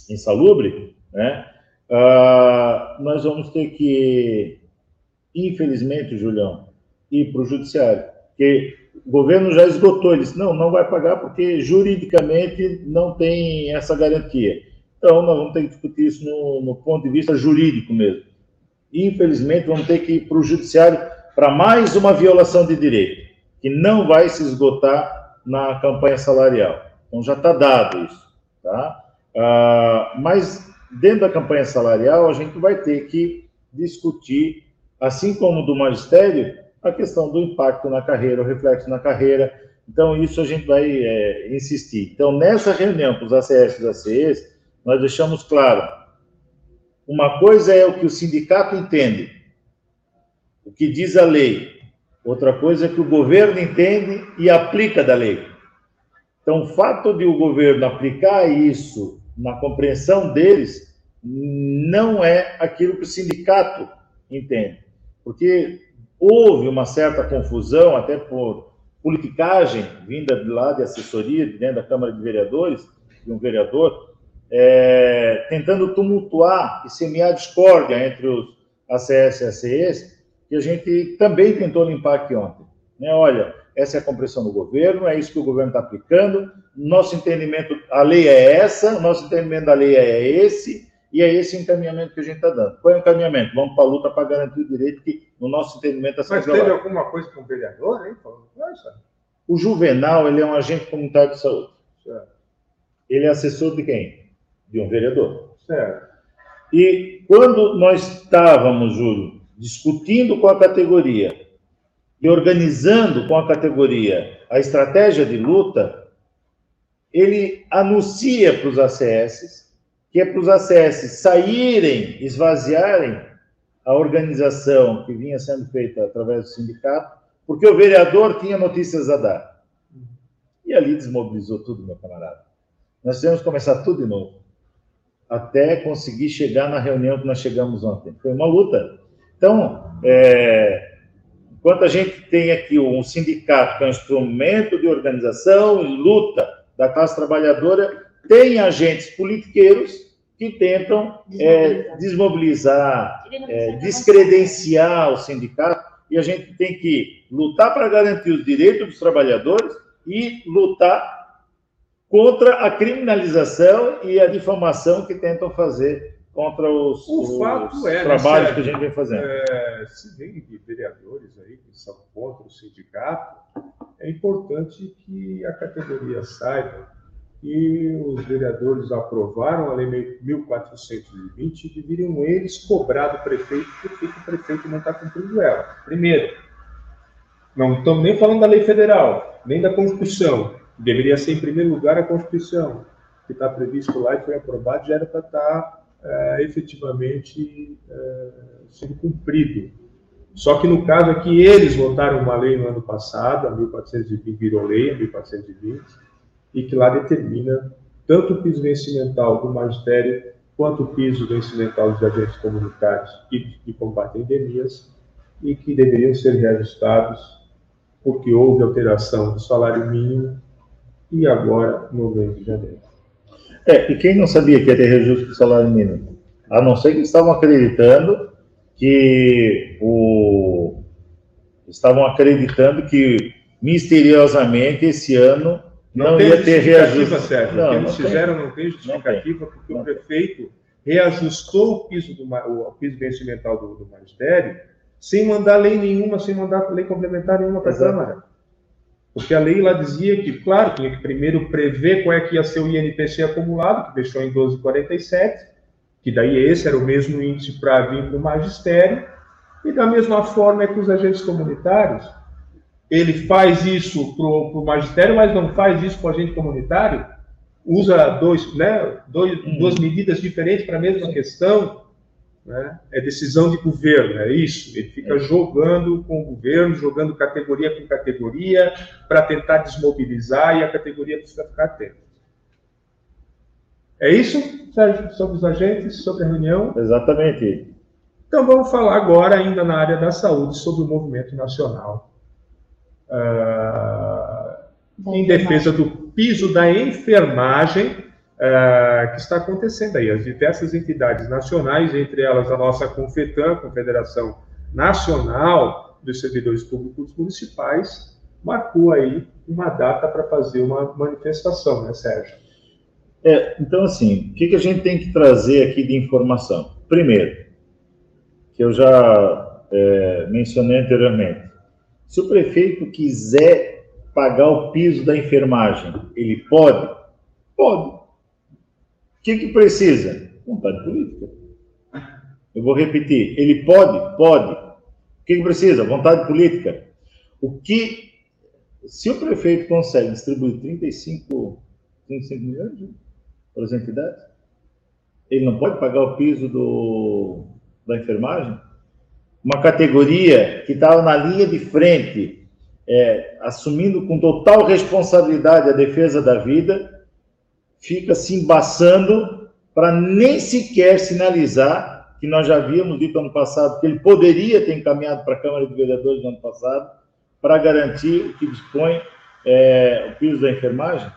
insalubre, né? Uh, nós vamos ter que, infelizmente, Julião, ir para o judiciário, porque o governo já esgotou, ele disse, não, não vai pagar porque juridicamente não tem essa garantia. Então, nós vamos ter que discutir isso no, no ponto de vista jurídico mesmo. Infelizmente, vamos ter que ir para o judiciário para mais uma violação de direito, que não vai se esgotar na campanha salarial. Então, já está dado isso, tá? Uh, mas dentro da campanha salarial, a gente vai ter que discutir, assim como do magistério, a questão do impacto na carreira, o reflexo na carreira. Então, isso a gente vai é, insistir. Então, nessa reunião com os ACS e ACEs, nós deixamos claro: uma coisa é o que o sindicato entende, o que diz a lei, outra coisa é que o governo entende e aplica da lei. Então, o fato de o governo aplicar isso na compreensão deles não é aquilo que o sindicato entende. Porque houve uma certa confusão, até por politicagem vinda de lá de assessoria, de dentro da Câmara de Vereadores, de um vereador, é, tentando tumultuar e semear discórdia entre os ACS e ACEs, que a gente também tentou limpar aqui ontem. Né? Olha, essa é a compreensão do governo, é isso que o governo está aplicando, nosso entendimento, a lei é essa, nosso entendimento da lei é esse, e é esse encaminhamento que a gente está dando. Qual é o encaminhamento? Vamos para a luta para garantir o direito que, no nosso entendimento, está Mas teve alguma coisa com o vereador, hein? O Juvenal, ele é um agente comunitário de saúde. Certo. Ele é assessor de quem? De um vereador. Certo. E quando nós estávamos, Júlio, discutindo com a categoria e organizando com a categoria a estratégia de luta, ele anuncia para os ACS que é para os ACS saírem, esvaziarem a organização que vinha sendo feita através do sindicato, porque o vereador tinha notícias a dar. E ali desmobilizou tudo, meu camarada. Nós temos que começar tudo de novo, até conseguir chegar na reunião que nós chegamos ontem. Foi uma luta. Então, é, enquanto a gente tem aqui um sindicato que é um instrumento de organização e luta da classe trabalhadora, tem agentes politiqueiros que tentam desmobilizar, é, desmobilizar é, descredenciar o sindicato, e a gente tem que lutar para garantir os direitos dos trabalhadores e lutar contra a criminalização e a difamação que tentam fazer contra os, o fato os é, né, trabalhos né, que a gente vem fazendo. É, se vem de vereadores aí que são contra o sindicato, é importante que a categoria saiba que os vereadores aprovaram a Lei 1420 e deveriam eles cobrar do prefeito porque o prefeito não está cumprindo ela. Primeiro, não estamos nem falando da lei federal, nem da Constituição. Deveria ser, em primeiro lugar, a Constituição, que está previsto lá e foi aprovado, já era para estar tá, é, efetivamente é, sendo cumprido. Só que no caso aqui, eles votaram uma lei no ano passado, a 1420 virou lei, a 1420, e que lá determina tanto o piso vencimental do magistério quanto o piso vencimental dos agentes comunitários e de combate a endemias, e que deveriam ser reajustados porque houve alteração do salário mínimo e agora no mês de janeiro. É, e quem não sabia que ia ter reajuste do salário mínimo? A não ser que estavam acreditando que o estavam acreditando que misteriosamente esse ano não, não ia ter reajuste. Sérgio. Não, o que eles fizeram tem. não tem justificativa, não porque o prefeito reajustou o piso, do, o piso vencimental do, do magistério sem mandar lei nenhuma, sem mandar lei complementar nenhuma para a Câmara. Porque a lei lá dizia que, claro, tinha que primeiro prever qual é que ia ser o INPC acumulado, que deixou em 12,47, que daí esse era o mesmo índice para vir para o magistério, e da mesma forma é que os agentes comunitários ele faz isso para o magistério, mas não faz isso para o agente comunitário, usa dois, né, dois, uhum. duas medidas diferentes para a mesma questão, né? é decisão de governo, é isso. Ele fica é. jogando com o governo, jogando categoria com categoria, para tentar desmobilizar e a categoria precisa ficar atenta. É isso, Sérgio, sobre os agentes, sobre a reunião? Exatamente. Então vamos falar agora, ainda na área da saúde, sobre o movimento nacional uh, em defesa do piso da enfermagem uh, que está acontecendo aí. As diversas entidades nacionais, entre elas a nossa Confetan, Confederação Nacional dos Servidores Públicos Municipais, marcou aí uma data para fazer uma manifestação, né, Sérgio? É, então, assim, o que, que a gente tem que trazer aqui de informação? Primeiro, que eu já é, mencionei anteriormente, se o prefeito quiser pagar o piso da enfermagem, ele pode? Pode. O que, que precisa? Vontade política. Eu vou repetir. Ele pode? Pode. O que, que precisa? Vontade política. O que. Se o prefeito consegue distribuir 35, 35 milhões para as entidades, ele não pode pagar o piso do, da enfermagem? Uma categoria que estava na linha de frente é, assumindo com total responsabilidade a defesa da vida, fica se embaçando para nem sequer sinalizar que nós já havíamos dito ano passado que ele poderia ter encaminhado para a Câmara de Vereadores no ano passado para garantir o que dispõe é, o piso da enfermagem.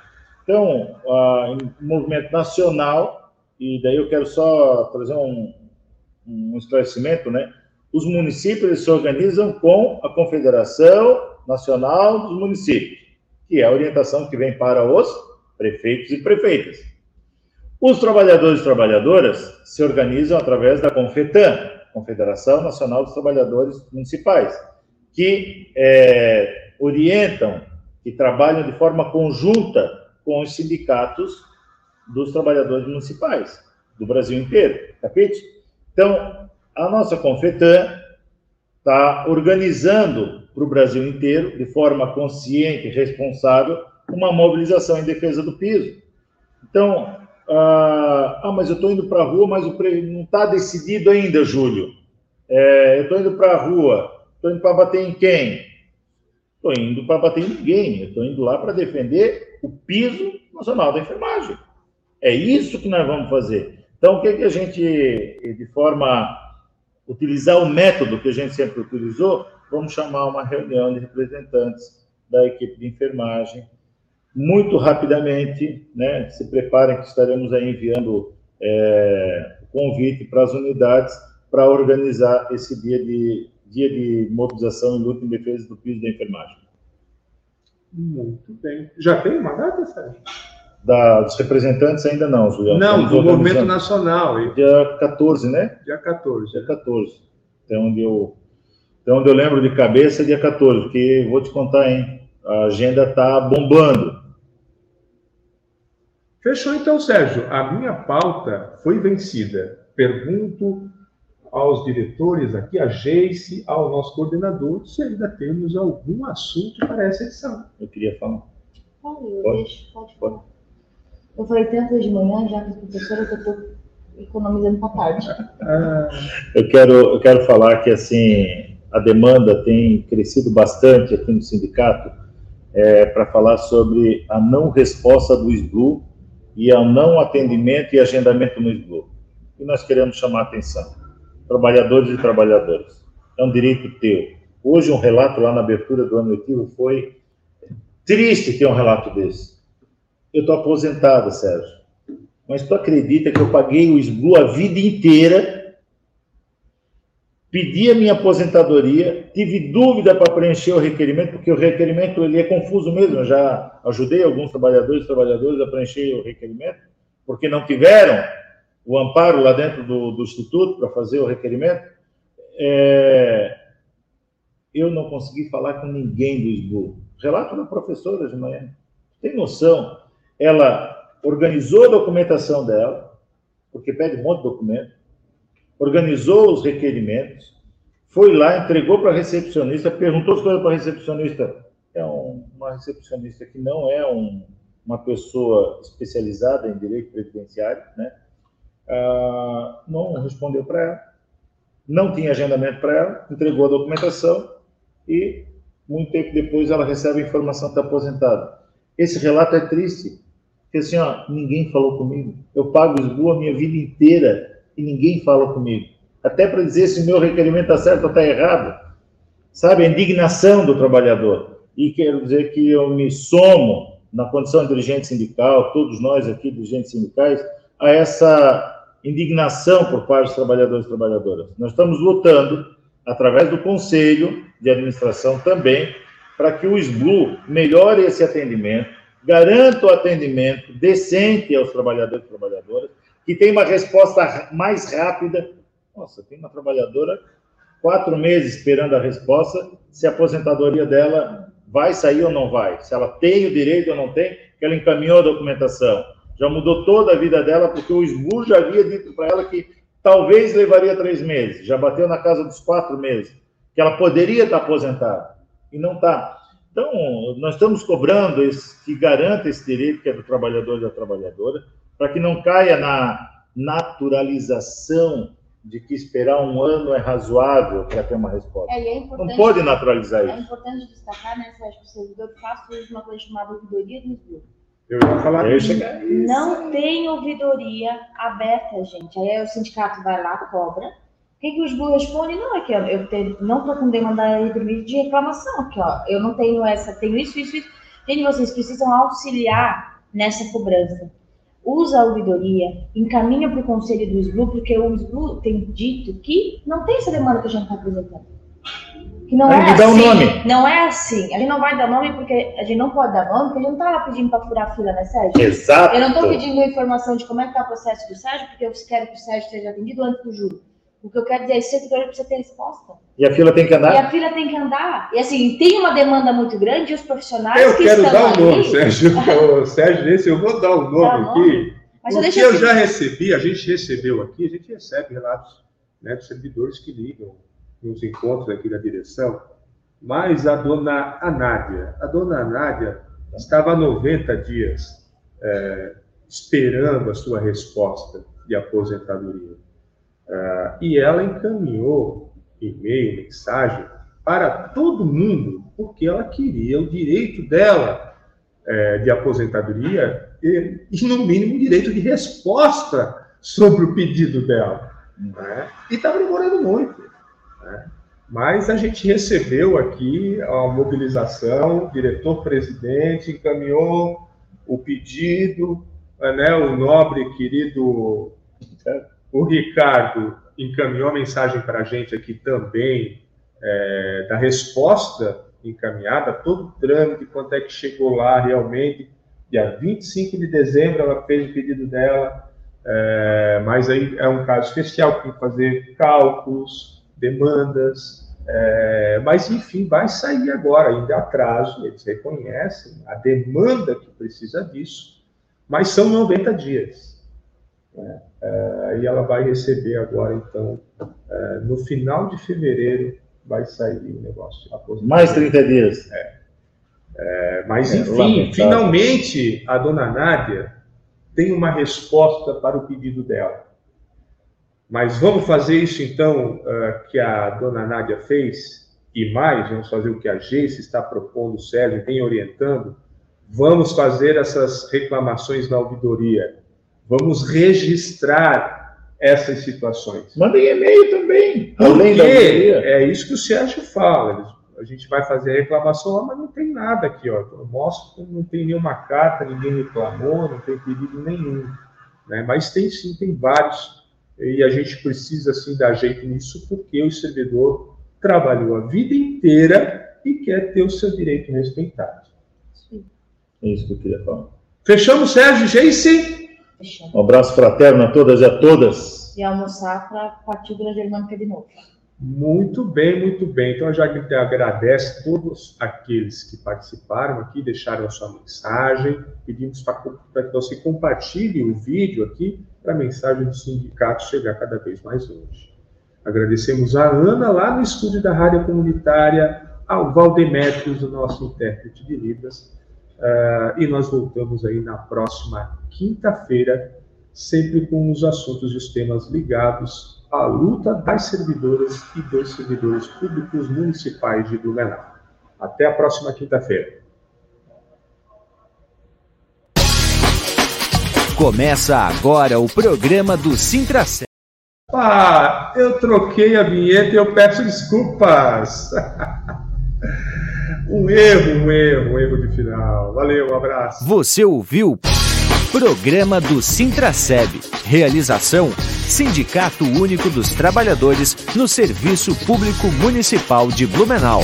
Então, a, em movimento nacional, e daí eu quero só trazer um, um esclarecimento, né? Os municípios se organizam com a Confederação Nacional dos Municípios, que é a orientação que vem para os prefeitos e prefeitas. Os trabalhadores e trabalhadoras se organizam através da Confetan, Confederação Nacional dos Trabalhadores Municipais, que é, orientam e trabalham de forma conjunta com os sindicatos dos trabalhadores municipais do Brasil inteiro, capite? Então, a nossa Confetan está organizando para o Brasil inteiro, de forma consciente e responsável, uma mobilização em defesa do piso. Então, ah, ah mas eu estou indo para a rua, mas não está decidido ainda, Júlio. É, eu estou indo para a rua, estou indo para bater em quem? Estou indo para bater em ninguém, estou indo lá para defender o piso nacional da enfermagem. É isso que nós vamos fazer. Então, o que, que a gente, de forma utilizar o método que a gente sempre utilizou, vamos chamar uma reunião de representantes da equipe de enfermagem. Muito rapidamente, né, se preparem que estaremos aí enviando é, convite para as unidades para organizar esse dia de, dia de mobilização e luta em defesa do piso da enfermagem. Muito bem. Já tem uma data, Sérgio? Da, dos representantes ainda não, Julião. Não, do movimento nacional. Dia 14, né? Dia 14. Dia 14. Até onde eu, até onde eu lembro de cabeça, dia 14, porque vou te contar, hein? A agenda está bombando. Fechou então, Sérgio. A minha pauta foi vencida. Pergunto aos diretores aqui, a Geice, ao nosso coordenador, se ainda temos algum assunto para essa edição. Eu queria falar. Pode, pode, pode, pode. Eu falei tanto de manhã já com as professoras que eu estou economizando para tarde. Eu, quero, eu quero falar que assim a demanda tem crescido bastante aqui no sindicato é, para falar sobre a não resposta do SBLU e ao não atendimento e agendamento no SBLU. E nós queremos chamar a atenção. Trabalhadores e trabalhadoras. É um direito teu. Hoje um relato lá na abertura do ano letivo foi triste ter um relato desse eu estou aposentada, Sérgio. Mas tu acredita que eu paguei o SBLU a vida inteira, pedi a minha aposentadoria, tive dúvida para preencher o requerimento, porque o requerimento ele é confuso mesmo. Eu já ajudei alguns trabalhadores e trabalhadoras a preencher o requerimento, porque não tiveram o amparo lá dentro do, do Instituto para fazer o requerimento. É, eu não consegui falar com ninguém do SBU. Relato da professora de manhã. Tem noção? Ela organizou a documentação dela, porque pede um monte de documento, organizou os requerimentos, foi lá, entregou para a recepcionista, perguntou as coisas para a recepcionista. É um, uma recepcionista que não é um, uma pessoa especializada em direito previdenciário, né? Ah, não respondeu para ela, não tinha agendamento para ela, entregou a documentação e muito tempo depois ela recebe a informação que está aposentada. Esse relato é triste, porque assim, ó, ninguém falou comigo. Eu pago esbu a minha vida inteira e ninguém fala comigo. Até para dizer se o meu requerimento está certo ou está errado. Sabe, a indignação do trabalhador. E quero dizer que eu me somo na condição de dirigente sindical, todos nós aqui, dirigentes sindicais, a essa indignação por parte dos trabalhadores e trabalhadoras. Nós estamos lutando, através do Conselho de Administração também, para que o SBLU melhore esse atendimento, garanta o atendimento decente aos trabalhadores e trabalhadoras, que tem uma resposta mais rápida. Nossa, tem uma trabalhadora quatro meses esperando a resposta se a aposentadoria dela vai sair ou não vai, se ela tem o direito ou não tem, que ela encaminhou a documentação. Já mudou toda a vida dela, porque o SBU já havia dito para ela que talvez levaria três meses, já bateu na casa dos quatro meses, que ela poderia estar aposentada, e não está. Então, nós estamos cobrando esse, que garanta esse direito que é do trabalhador e da trabalhadora, para que não caia na naturalização de que esperar um ano é razoável para ter uma resposta. É, é Não pode naturalizar é isso. importante destacar, né, Sérgio, que o servidor faz uso de uma coisa chamada ouvidoria do. Eu ia falar Eu chegar isso. Não tem ouvidoria aberta, gente. Aí o sindicato vai lá, cobra. O que, que o SBU responde? Não, aqui, ó, eu te, não estou com demanda de reclamação aqui, ó. Eu não tenho essa, tenho isso, isso, isso. Gente, vocês precisam auxiliar nessa cobrança. Usa a ouvidoria, encaminha para o conselho do SBU, porque o SBU tem dito que não tem essa demanda que a gente está apresentando. Que não Aí é dá um assim, nome. Não é assim. A gente não vai dar nome porque a gente não pode dar nome, porque a gente não está lá pedindo para furar a fila, né, Sérgio? Exato. Eu não estou pedindo informação de como é que está o processo do Sérgio, porque eu quero que o Sérgio seja atendido antes do júri. O que eu quero dizer é que esse servidor precisa ter resposta. E a fila tem que E andar? a fila tem que andar. E assim, tem uma demanda muito grande e os profissionais Eu que quero estão dar o ali... nome, Sérgio. Sérgio, esse eu vou dar o nome o nome. aqui. Mas eu Porque deixo eu assim, já recebi, a gente recebeu aqui, a gente recebe relatos né, dos servidores que ligam nos encontros aqui da direção, mas a dona Anádia, a dona Anádia estava há 90 dias é, esperando a sua resposta de aposentadoria. Ah, e ela encaminhou e-mail, mensagem para todo mundo, porque ela queria o direito dela é, de aposentadoria e, e, no mínimo, direito de resposta sobre o pedido dela. né? E estava demorando muito. né? Mas a gente recebeu aqui a mobilização, o diretor-presidente encaminhou o pedido, né? o nobre querido o Ricardo encaminhou a mensagem para a gente aqui também é, da resposta encaminhada, todo o trâmite, quanto é que chegou lá realmente. Dia 25 de dezembro ela fez o pedido dela, é, mas aí é um caso especial, tem que fazer cálculos, demandas, é, mas enfim, vai sair agora, ainda atraso, eles reconhecem a demanda que precisa disso, mas são 90 dias. Né? É, e ela vai receber agora, então, é, no final de fevereiro, vai sair o negócio. Mais 30 dias. É, mas, É, enfim, lamentável. finalmente a dona Nádia tem uma resposta para o pedido dela. Mas vamos fazer isso, então, eh, que a dona Nádia fez, e mais, vamos fazer o que a Geice está propondo, o Sérgio vem orientando, vamos fazer essas reclamações na ouvidoria, vamos registrar essas situações. Mandem e-mail também. Além da é isso que o Sérgio fala. A gente vai fazer a reclamação lá, mas não tem nada aqui, ó. Eu mostro que não tem nenhuma carta, ninguém reclamou, não tem pedido nenhum. Né? Mas tem sim, tem vários. E a gente precisa sim dar jeito nisso, porque o servidor trabalhou a vida inteira e quer ter o seu direito respeitado. É isso que eu queria falar. Fechamos, Sérgio, Geice? Um abraço fraterno a todas e a todas. E almoçar para partir da Germânica de novo. Muito bem, muito bem. Então, eu já agradece todos aqueles que participaram aqui, deixaram a sua mensagem. Pedimos para que você compartilhe o vídeo aqui para a mensagem do sindicato chegar cada vez mais longe. Agradecemos a Ana lá no estúdio da Rádio Comunitária, ao Valdemetrios, o nosso intérprete de Libras. Uh, e nós voltamos aí na próxima quinta-feira, sempre com os assuntos e os temas ligados à luta das servidoras e dos servidores públicos municipais de Blumenau. Até a próxima quinta-feira. Começa agora o programa do Sintracé. Ah, eu troquei a vinheta e eu peço desculpas. um erro, um erro, um erro de final. Valeu, um abraço. Você ouviu Programa do Sintraceb. Realização: Sindicato Único dos Trabalhadores no Serviço Público Municipal de Blumenau.